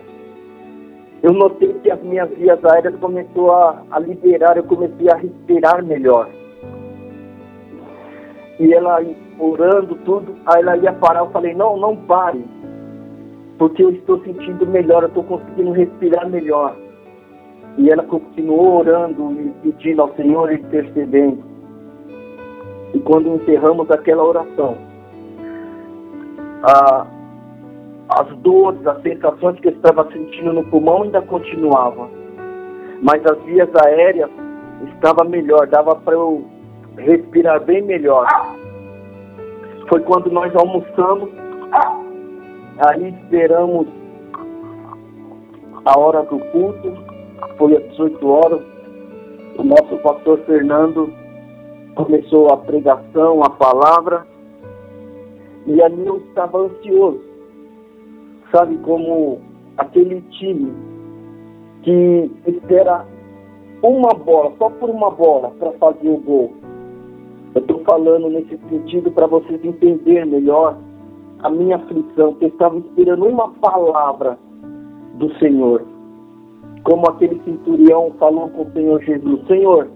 Eu notei que as minhas vias aéreas começou a, a liberar, eu comecei a respirar melhor. E ela orando tudo, aí ela ia parar, eu falei, não, não pare, porque eu estou sentindo melhor, eu estou conseguindo respirar melhor. E ela continuou orando e pedindo ao Senhor e intercedendo. E quando encerramos aquela oração, a, as dores, as sensações que eu estava sentindo no pulmão ainda continuavam. Mas as vias aéreas estavam melhor, dava para eu respirar bem melhor. Foi quando nós almoçamos, aí esperamos a hora do culto, foi às 18 horas, o nosso pastor Fernando começou a pregação, a palavra, e ali eu estava ansioso, sabe, como aquele time que espera uma bola, só por uma bola, para fazer o gol. Eu estou falando nesse sentido para vocês entenderem melhor a minha aflição, que eu estava esperando uma palavra do Senhor. Como aquele centurião falou com o Senhor Jesus: Senhor,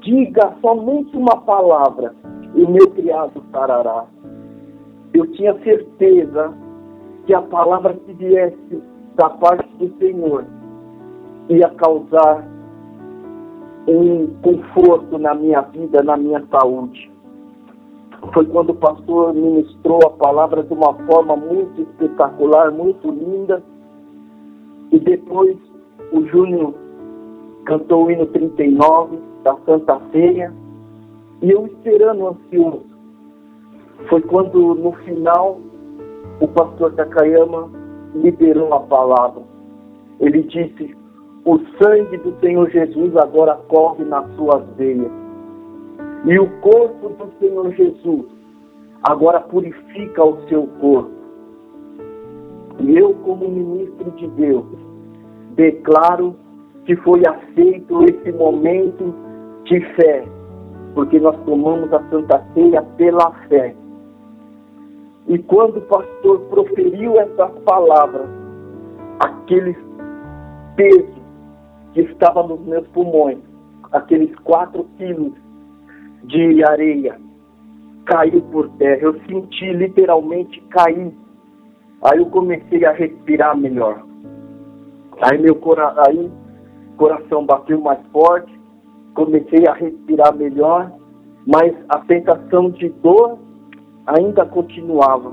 diga somente uma palavra e o meu criado sarará. Eu tinha certeza que a palavra que viesse da parte do Senhor ia causar um conforto na minha vida, na minha saúde. Foi quando o pastor ministrou a palavra de uma forma muito espetacular, muito linda. E depois o Júnior cantou o hino 39 da Santa Ceia. E eu esperando ansioso. Foi quando no final o pastor Takayama liberou a palavra. Ele disse: o sangue do Senhor Jesus agora corre nas suas veias. E o corpo do Senhor Jesus agora purifica o seu corpo. E eu, como ministro de Deus, declaro que foi aceito esse momento de fé, porque nós tomamos a Santa Ceia pela fé. E quando o pastor proferiu essas palavras, aquele peso que estava nos meus pulmões, aqueles quatro quilos de areia, caiu por terra. Eu senti literalmente cair. Aí eu comecei a respirar melhor. Aí meu cora aí, coração bateu mais forte, comecei a respirar melhor, mas a sensação de dor ainda continuava.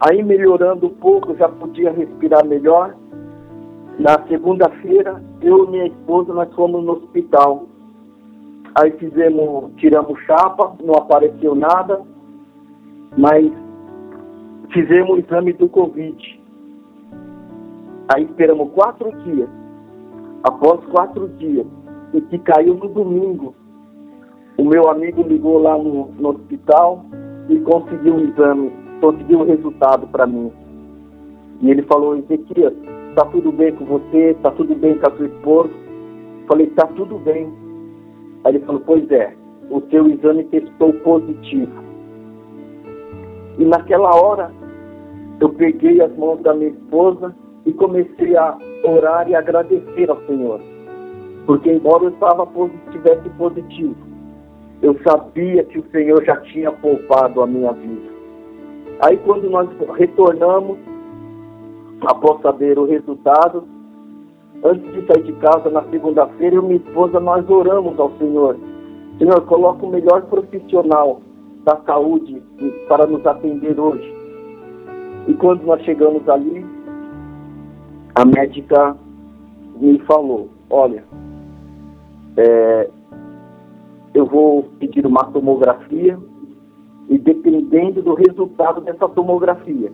Aí melhorando um pouco, já podia respirar melhor. Na segunda-feira, eu e minha esposa nós fomos no hospital. Aí fizemos, tiramos chapa, não apareceu nada, mas fizemos o exame do Covid. Aí esperamos quatro dias. Após quatro dias, e que caiu no domingo, o meu amigo ligou lá no, no hospital e conseguiu o exame, conseguiu o resultado para mim. E ele falou, Ezequias, tá tudo bem com você? Tá tudo bem com a sua esposa? Falei, tá tudo bem. Aí ele falou, pois é, o seu exame testou positivo. E naquela hora, eu peguei as mãos da minha esposa e comecei a orar e agradecer ao Senhor. Porque embora eu estava estivesse positivo, eu sabia que o Senhor já tinha poupado a minha vida. Aí quando nós retornamos, após saber o resultado, antes de sair de casa na segunda-feira, eu e minha esposa, nós oramos ao Senhor. Senhor, coloca o melhor profissional da saúde para nos atender hoje. E quando nós chegamos ali, a médica me falou, olha, é, eu vou pedir uma tomografia e dependendo do resultado dessa tomografia,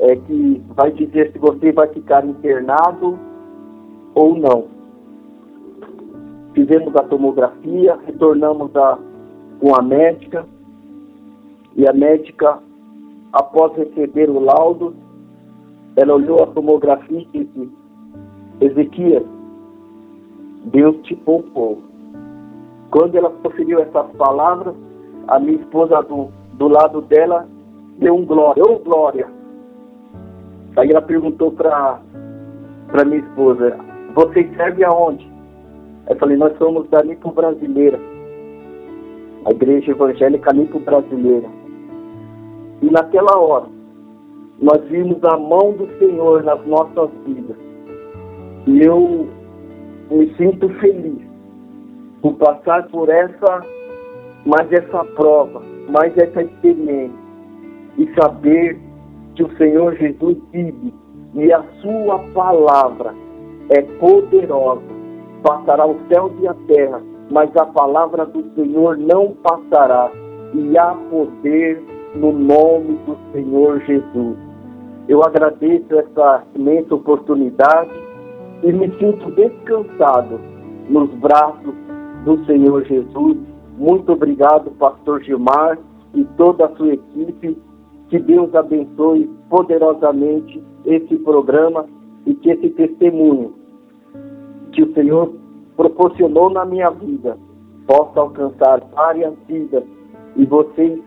é que vai dizer se você vai ficar internado ou não. Fizemos a tomografia, retornamos a, com a médica e a médica, após receber o laudo, ela olhou a tomografia e disse, Ezequias, Deus te poupou. Quando ela proferiu essas palavras, a minha esposa do, do lado dela deu um glória, ô oh, glória. Aí ela perguntou para para minha esposa, vocês servem aonde? Eu falei, nós somos da Nipo Brasileira, a igreja evangélica Nipo Brasileira. E naquela hora, nós vimos a mão do Senhor nas nossas vidas. E eu me sinto feliz por passar por essa, mais essa prova, mais essa experiência e saber que o Senhor Jesus vive e a sua palavra é poderosa, passará o céu e a terra, mas a palavra do Senhor não passará e há poder no nome do Senhor Jesus. Eu agradeço essa imensa oportunidade e me sinto descansado nos braços do Senhor Jesus. Muito obrigado, Pastor Gilmar e toda a sua equipe. Que Deus abençoe poderosamente esse programa e que esse testemunho que o Senhor proporcionou na minha vida possa alcançar várias vidas e vocês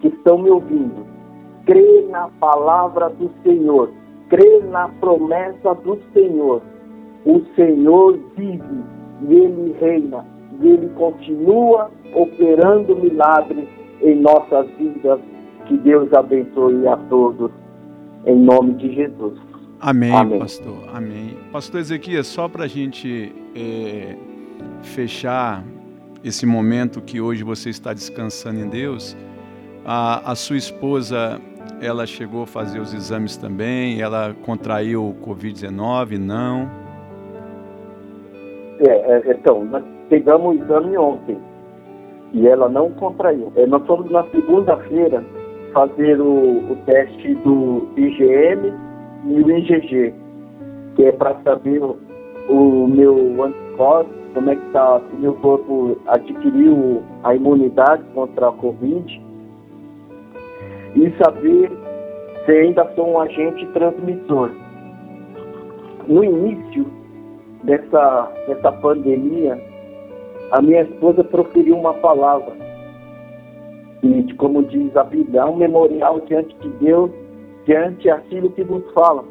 que estão me ouvindo, crê na palavra do Senhor, crê na promessa do Senhor. O Senhor vive e Ele reina e Ele continua operando milagres em nossas vidas. Que Deus abençoe a todos, em nome de Jesus. Amém, Amém. pastor. Amém. Pastor Ezequias, só para a gente é, fechar esse momento que hoje você está descansando em Deus, a, a sua esposa, ela chegou a fazer os exames também, ela contraiu o Covid-19, não? É, é, então, nós pegamos o exame ontem e ela não contraiu. É, nós fomos na segunda-feira fazer o, o, teste do IgM e o IgG, que é para saber o, o meu anticorpo, como é que está, se meu corpo adquiriu a imunidade contra a Covid e saber se ainda sou um agente transmissor. No início dessa, dessa pandemia, a minha esposa proferiu uma palavra. E como diz a Bíblia, é um memorial diante de Deus, diante aquilo que nos fala.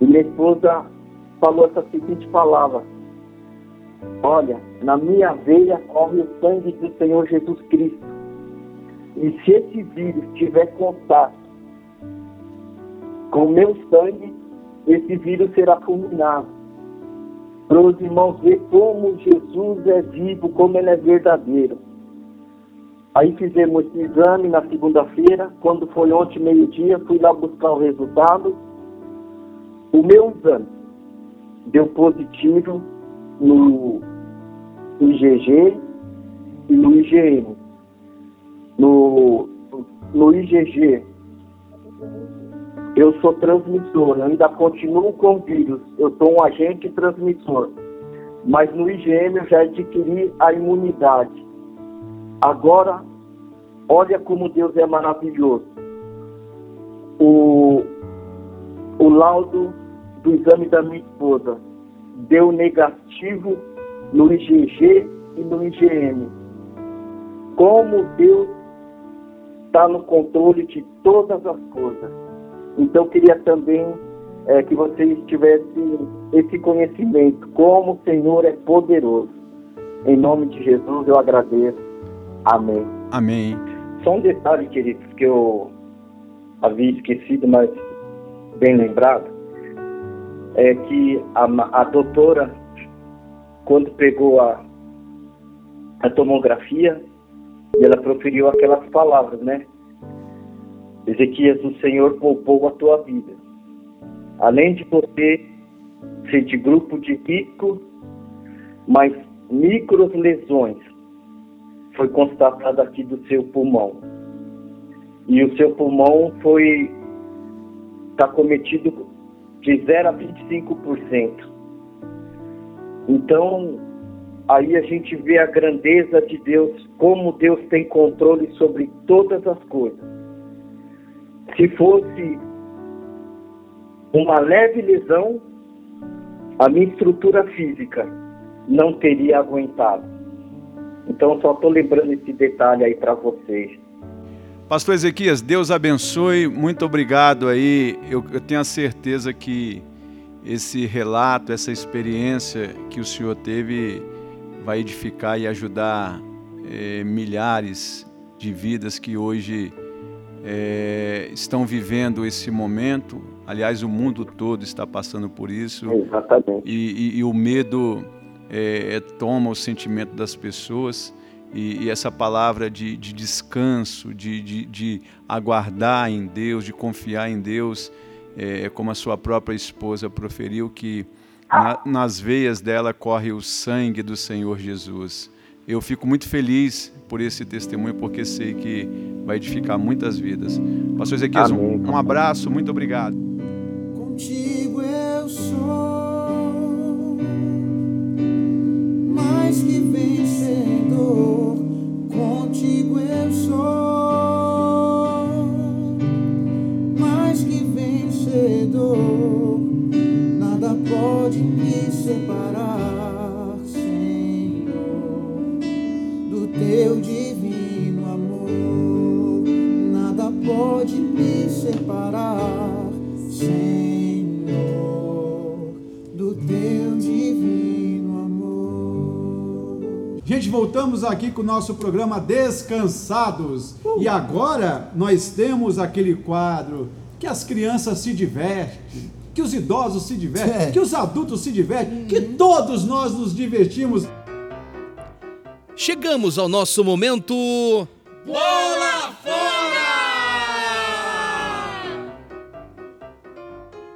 E minha esposa falou essa seguinte palavra: Olha, na minha veia corre o sangue do Senhor Jesus Cristo. E se esse vírus tiver contato com o meu sangue, esse vírus será fulminado. Para os irmãos ver como Jesus é vivo, como ele é verdadeiro. Aí fizemos esse exame na segunda-feira, quando foi ontem meio-dia, fui lá buscar o resultado. O meu exame deu positivo no IgG e no IgM. No, no IgG, eu sou transmissor, eu ainda continuo com o vírus, eu sou um agente transmissor. Mas no IgM eu já adquiri a imunidade. Agora, olha como Deus é maravilhoso. O, o laudo do exame da minha esposa deu negativo no IgG e no IgM. Como Deus está no controle de todas as coisas. Então, queria também é, que vocês tivessem esse conhecimento, como o Senhor é poderoso. Em nome de Jesus, eu agradeço. Amém. Amém. Só um detalhe, queridos, que eu havia esquecido, mas bem lembrado, é que a, a doutora, quando pegou a, a tomografia, ela proferiu aquelas palavras, né? Ezequias, o Senhor poupou a tua vida. Além de você ser de grupo de risco, mas micro lesões foi constatada aqui do seu pulmão. E o seu pulmão foi está cometido de 0 a 25%. Então, aí a gente vê a grandeza de Deus, como Deus tem controle sobre todas as coisas. Se fosse uma leve lesão, a minha estrutura física não teria aguentado. Então, só estou lembrando esse detalhe aí para vocês. Pastor Ezequias, Deus abençoe, muito obrigado aí. Eu, eu, tenho a certeza que esse relato, essa experiência que o senhor teve vai edificar e ajudar é, milhares de vidas que hoje é, estão vivendo esse momento. Aliás, o mundo todo está passando por isso. Exatamente. E, e, e o medo é, toma o sentimento das pessoas. E, e, essa palavra de, de descanso, de, de, de, aguardar em Deus, de confiar em Deus, é, como a sua própria esposa proferiu, que na, nas veias dela corre o sangue do Senhor Jesus. Eu fico muito feliz por esse testemunho, porque sei que vai edificar muitas vidas. Pastor Ezequias, um, um abraço, muito obrigado. Contigo mais que vencedor. Contigo eu sou Gente, voltamos aqui com o nosso programa Descansados. Uh. E agora nós temos aquele quadro que as crianças se divertem, que os idosos se divertem, é. que os adultos se divertem, uhum. que todos nós nos divertimos. Chegamos ao nosso momento. Bola fora!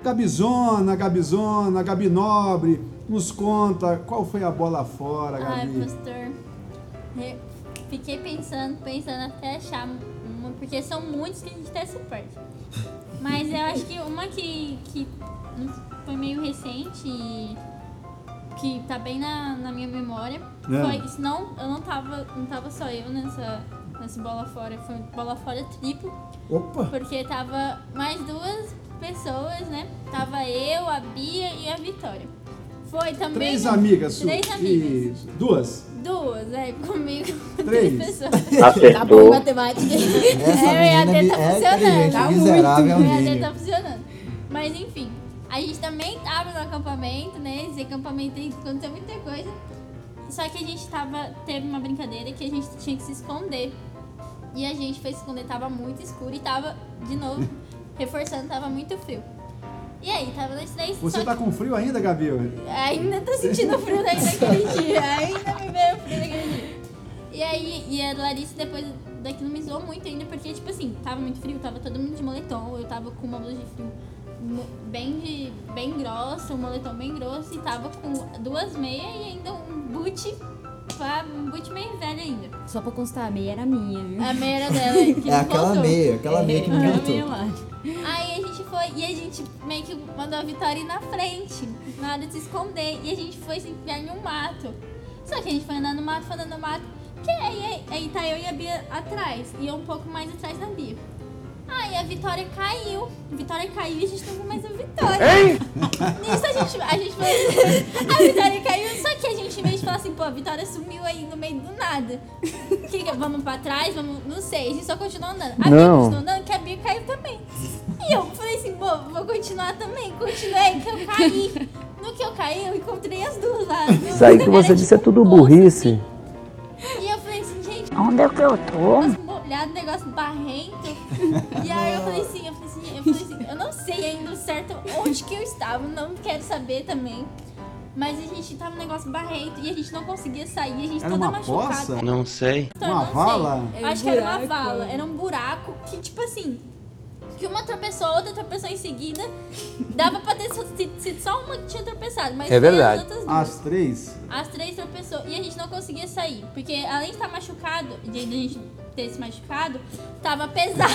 Gabizona, Gabizona, Gabi Nobre, nos conta qual foi a bola fora, Gabi. Ai, pastor, eu fiquei pensando, pensando até achar uma, porque são muitos que a gente até se perde. Mas eu acho que uma que, que foi meio recente e que tá bem na, na minha memória é. foi, senão eu não tava, não tava só eu nessa, nessa bola fora, foi bola fora triplo. Opa! Porque tava mais duas pessoas, né? Tava eu, a Bia e a Vitória. Foi também. Três amigas Três amigas. Isso. Duas? Duas, é, comigo. Três. pessoas. Tá bom, matemática. Essa é, o EAD tá é funcionando. Tá miserável, muito. O EAD tá funcionando. Mas enfim, a gente também tava no acampamento, né? Esse acampamento aí aconteceu muita coisa. Só que a gente tava. Teve uma brincadeira que a gente tinha que se esconder. E a gente foi se esconder, tava muito escuro e tava, de novo, reforçando, tava muito frio. E aí, tava nós três. Você só tá com frio ainda, Gabi? Ainda tô sentindo frio daí daquele dia. Ainda me veio frio daquele dia. E aí, e a Larissa depois daquilo me zoou muito ainda, porque, tipo assim, tava muito frio, tava todo mundo de moletom, eu tava com uma blusa de frio bem, de, bem grossa, um moletom bem grosso, e tava com duas meias e ainda um boot, pá, um boot meio velho ainda. Só pra constar, a meia era minha, viu? A meia era dela, que É aquela voltou. meia, aquela meia que não aquela voltou. meia lá. Aí a gente foi, e a gente meio que mandou a Vitória ir na frente, na hora de se esconder. E a gente foi se enfiar em um mato. Só que a gente foi andando no mato, foi andando no mato. Que aí, aí tá eu e a Bia atrás, e eu um pouco mais atrás da Bia. Aí a Vitória caiu. A Vitória caiu e a gente não viu mais a Vitória. Hein? Nisso a gente, a gente foi. A Vitória caiu, só que a gente, vez de falar assim, pô, a Vitória sumiu aí no meio do nada. Que, que- vamos pra trás? Vamos. Não sei, a gente só continuou andando. A Bia Não. continuou andando, que a Bia caiu também. E eu falei assim, pô, vou continuar também. Continuei, que eu caí. No que eu caí, eu encontrei as duas lá. Isso aí que você disse é tipo tudo burrice. assim. E Onde é que eu tô? negócio molhado, negócio barrento. E aí eu falei assim, eu falei assim, eu falei assim, eu não sei ainda o certo onde que eu estava, não quero saber também. Mas a gente tava num negócio barrento e a gente não conseguia sair, a gente Era toda uma machucada. poça? Não sei. Então, Uma não sei. vala? Eu Era um Acho que era uma vala, era um buraco que, tipo assim, que uma tropeçou, a outra tropeçou em seguida. Dava pra ter sido só uma que tinha tropeçado, mas É verdade. as outras duas. As três? As três tropeçou e a gente não conseguia sair. Porque além de estar machucado, de a gente ter se machucado, tava pesado.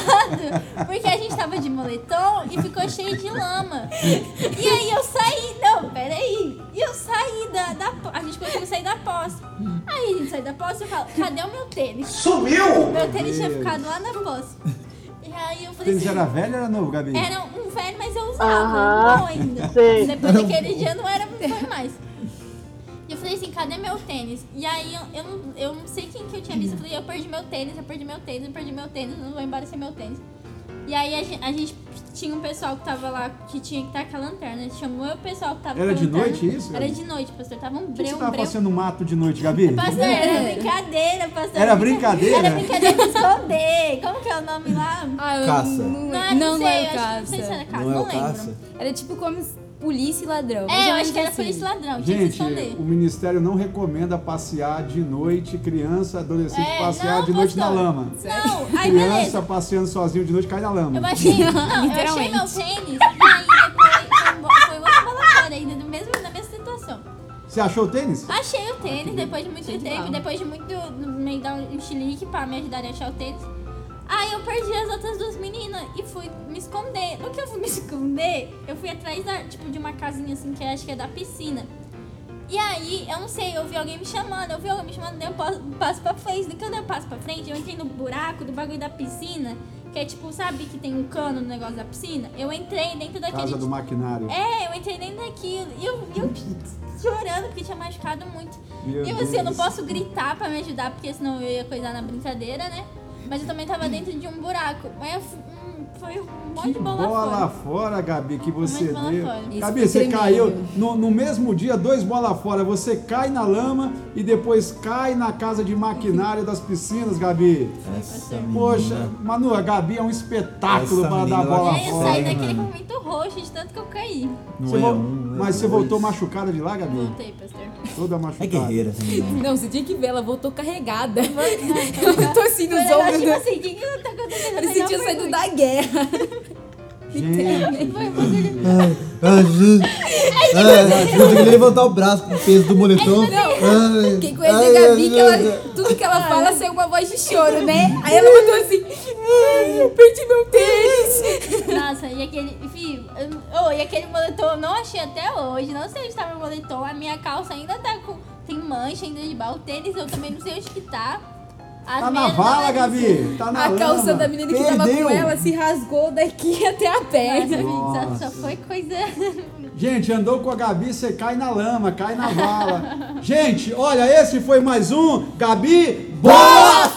Porque a gente tava de moletom e ficou cheio de lama. E aí eu saí, não, peraí. E eu saí da, da A gente conseguiu sair da poça. Aí a gente saiu da poça e eu falo, cadê o meu tênis? Sumiu! Meu tênis tinha ficado lá na poça. Aí eu falei Tênis assim. era velho ou era novo, Gabi? Era um velho, mas eu usava. bom ainda. sei. Depois daquele dia não era não foi mais. E eu falei assim, cadê meu tênis? E aí eu, eu, não, eu não sei quem que eu tinha visto. Eu falei, eu perdi meu tênis, eu perdi meu tênis, eu perdi meu tênis, não vou embora sem meu tênis. E aí a gente, a gente tinha um pessoal que tava lá que tinha que estar com a lanterna. Gente chamou o pessoal que tava Era de lanterna. noite isso, Era de noite, pastor. Tava um O que breu, você um tava breu. fazendo no mato de noite, Gabi? Pastor, era brincadeira, pastor. Era brincadeira? Era brincadeira de esconder. Como que é o nome lá? Ah, eu Caça. Não, Não, não, não, não sei, é o acho que não sei se era caça. caça, Não é não, o lembro. caça? Era tipo como polícia e ladrão. É, eu acho que era assim. polícia e ladrão, tinha que se Gente, esconder. o Ministério não recomenda passear de noite, criança, adolescente É, passear não, de noite na pastor. lama. Não, aí Criança beleza. passeando sozinho de noite cai na lama. Eu achei, não, eu achei meu tênis e aí depois foi, um bola fora ainda, do mesmo, na mesma situação. Você achou o tênis? Achei o tênis depois de muito Cheio tempo, depois de muito meio dar um chilique pra me ajudar a achar o tênis. Aí eu perdi as outras duas meninas e fui me esconder. No que eu fui me esconder, eu fui atrás da, tipo, de uma casinha assim que acho que é da piscina. E aí, eu não sei, eu vi alguém me chamando, eu vi alguém me chamando, daí eu passo, passo pra frente. Que eu passo pra frente, eu entrei no buraco do bagulho da piscina, que é tipo, sabe que tem um cano no negócio da piscina? Eu entrei dentro daquele. Casa do maquinário. É, eu entrei dentro daquilo. E eu, eu chorando porque tinha machucado muito. Meu e eu assim, eu não Deus. posso gritar pra me ajudar, porque senão eu ia coisar na brincadeira, né? Mas eu também tava dentro de um buraco. Mas eu, foi um monte de bola, Bola fora. fora, Gabi, que você bola deu. fora. Isso Gabi, você tremendo. caiu no, no mesmo dia, dois bola fora. Você cai na lama e depois cai na casa de maquinário das piscinas, Gabi. Essa Poxa, menina. Manu, a Gabi é um espetáculo Essa para dar bola E aí eu fora. saí Fora, daquele momento roxo de tanto que eu caí. Não Você é um, não é Mas você dois. voltou machucada de lá, Gabi? Voltei, pastor. Toda machucada. É guerreira. Não, você tinha que ver, ela voltou carregada. Não, Eu tô assim nos um ombros. tipo né? assim, o que que tá acontecendo? Que tinha saído da guerra. Gente. Ai, ajuda. Ai, eu tenho que levantar o braço com o peso do moletom. Ai, Fiquei com esse ai, Gabi que ela, tudo que ela fala sai uma voz de choro, né? Aí ela botou assim, ai, eu perdi meu tênis. Nossa, e aquele. Enfim, oh, e aquele moletom eu não achei até hoje. Não sei onde tá meu moletom. A minha calça ainda tá com. Tem mancha ainda de barro. O tênis eu também não sei onde que tá. As Tá na vala, Gabi. Tá na A calça lama. da menina que tava Perdeu. com ela se rasgou daqui até a perna. gente, só, Nossa. só foi coisa. Gente, andou com a Gabi, você cai na lama, cai na vala. Gente, olha, esse foi mais um Gabi Bola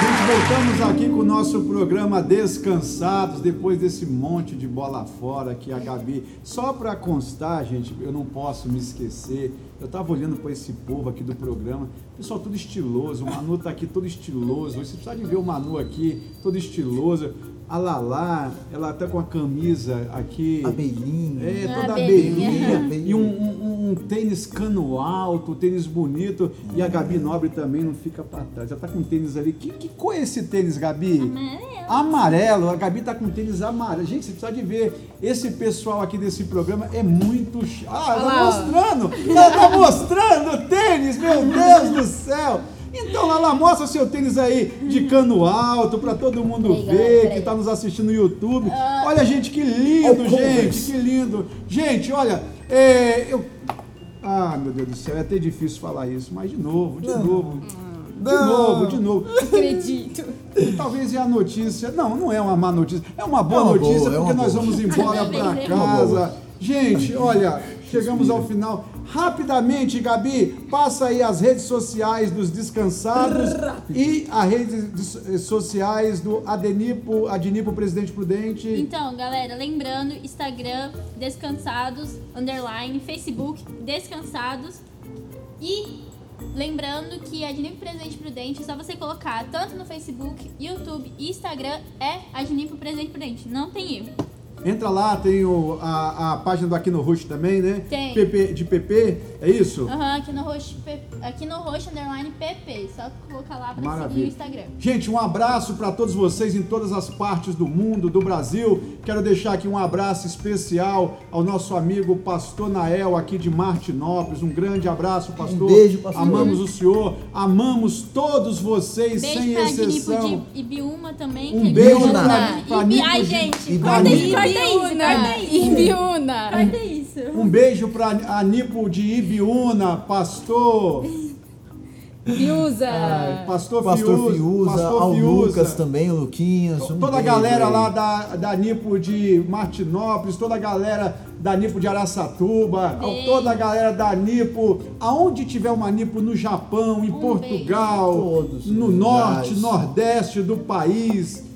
Gente, voltamos aqui com o nosso programa Descansados, depois desse monte de bola fora que a Gabi. Só para constar, gente, eu não posso me esquecer. Eu estava olhando para esse povo aqui do programa, pessoal tudo estiloso. O Manu tá aqui todo estiloso. Você precisa de ver o Manu aqui, todo estiloso. A Lala, ela tá com a camisa aqui. Abelhinha. É, toda Abelhinha. abelhinha. E um, um- um tênis cano alto, tênis bonito. E a Gabi Nobre também não fica pra trás. Já tá com tênis ali. Que, que cor é esse tênis, Gabi? Amarelo. Amarelo. A Gabi tá com tênis amarelo. Gente, você precisa de ver. Esse pessoal aqui desse programa é muito. ch- Ah, ela tá mostrando! Ela tá mostrando o tênis, meu Deus do céu! Então, Lala, mostra seu tênis aí de cano alto pra todo mundo ver que tá nos assistindo no YouTube. Olha, gente, que lindo, gente, que lindo. Gente, olha, é, eu... Ah, meu Deus do céu, é até difícil falar isso, mas de novo, de novo. De Não. novo, de novo. Acredito. Talvez é a notícia. Não, não é uma má notícia. É uma boa É uma notícia boa, é porque uma nós boa. vamos embora pra É casa. Gente, olha, chegamos ao final. Rapidamente, Gabi, passa aí as redes sociais dos descansados e as redes de- sociais do Adenipo, Adenipo Presidente Prudente. Então, galera, lembrando, Instagram, descansados, underline, Facebook, descansados. E lembrando que a Adnipo Presidente Prudente, é só você colocar tanto no Facebook, YouTube e Instagram, é Adnipo Presidente Prudente. Não tem erro. Entra lá, tem o- a, a página do Aqui no Rush também, né? Tem. PP, de PP, é isso? Aham, aqui no roxo, aqui no roxo, underline, PP. Só colocar lá pra seguir o Maravilha. Instagram. Gente, um abraço para todos vocês em todas as partes do mundo, do Brasil. Quero deixar aqui um abraço especial ao nosso amigo Pastor Nael, aqui de Martinópolis. Um grande abraço, pastor. Um beijo, pastor. Amamos o senhor, amamos todos vocês, Beijo sem pra exceção. Adnipo de Ibiúma também. Um que é beijo pra- pra Ibi- Nipo Ai, de- gente, corta isso, Ibiúna. Ibiúna. Um beijo para a Nipo de Ibiúna, pastor. Fiuza. Ai, pastor, Pastor Fiuza, Fiuza, pastor ao Fiuza. Lucas também, o Luquinhas. um Toda a galera lá da, da Nipo de Martinópolis, toda a galera da Nipo de Araçatuba, Beijo. toda a galera da Nipo, aonde tiver uma Nipo no Japão, em Portugal, Todos no norte, lugares. nordeste do país.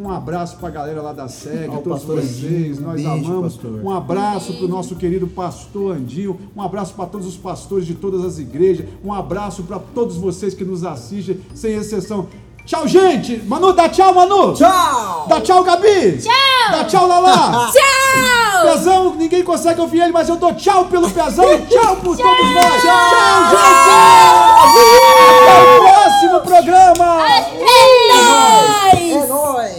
Um abraço pra galera lá da SEG, Ao todos vocês, Andinho, nós beijo, amamos. pastor. Um abraço pro nosso querido pastor Andinho, um abraço para todos os pastores de todas as igrejas, um abraço para todos vocês que nos assistem, sem exceção. Tchau, gente! Manu, dá tchau, Manu! Tchau! Dá tchau, Gabi! Tchau! Dá tchau, Lala! Tchau! Pezão, ninguém consegue ouvir ele, mas eu dou tchau pelo Pezão e tchau por todos nós! Tchau, gente! Até o próximo programa! É nóis! Today's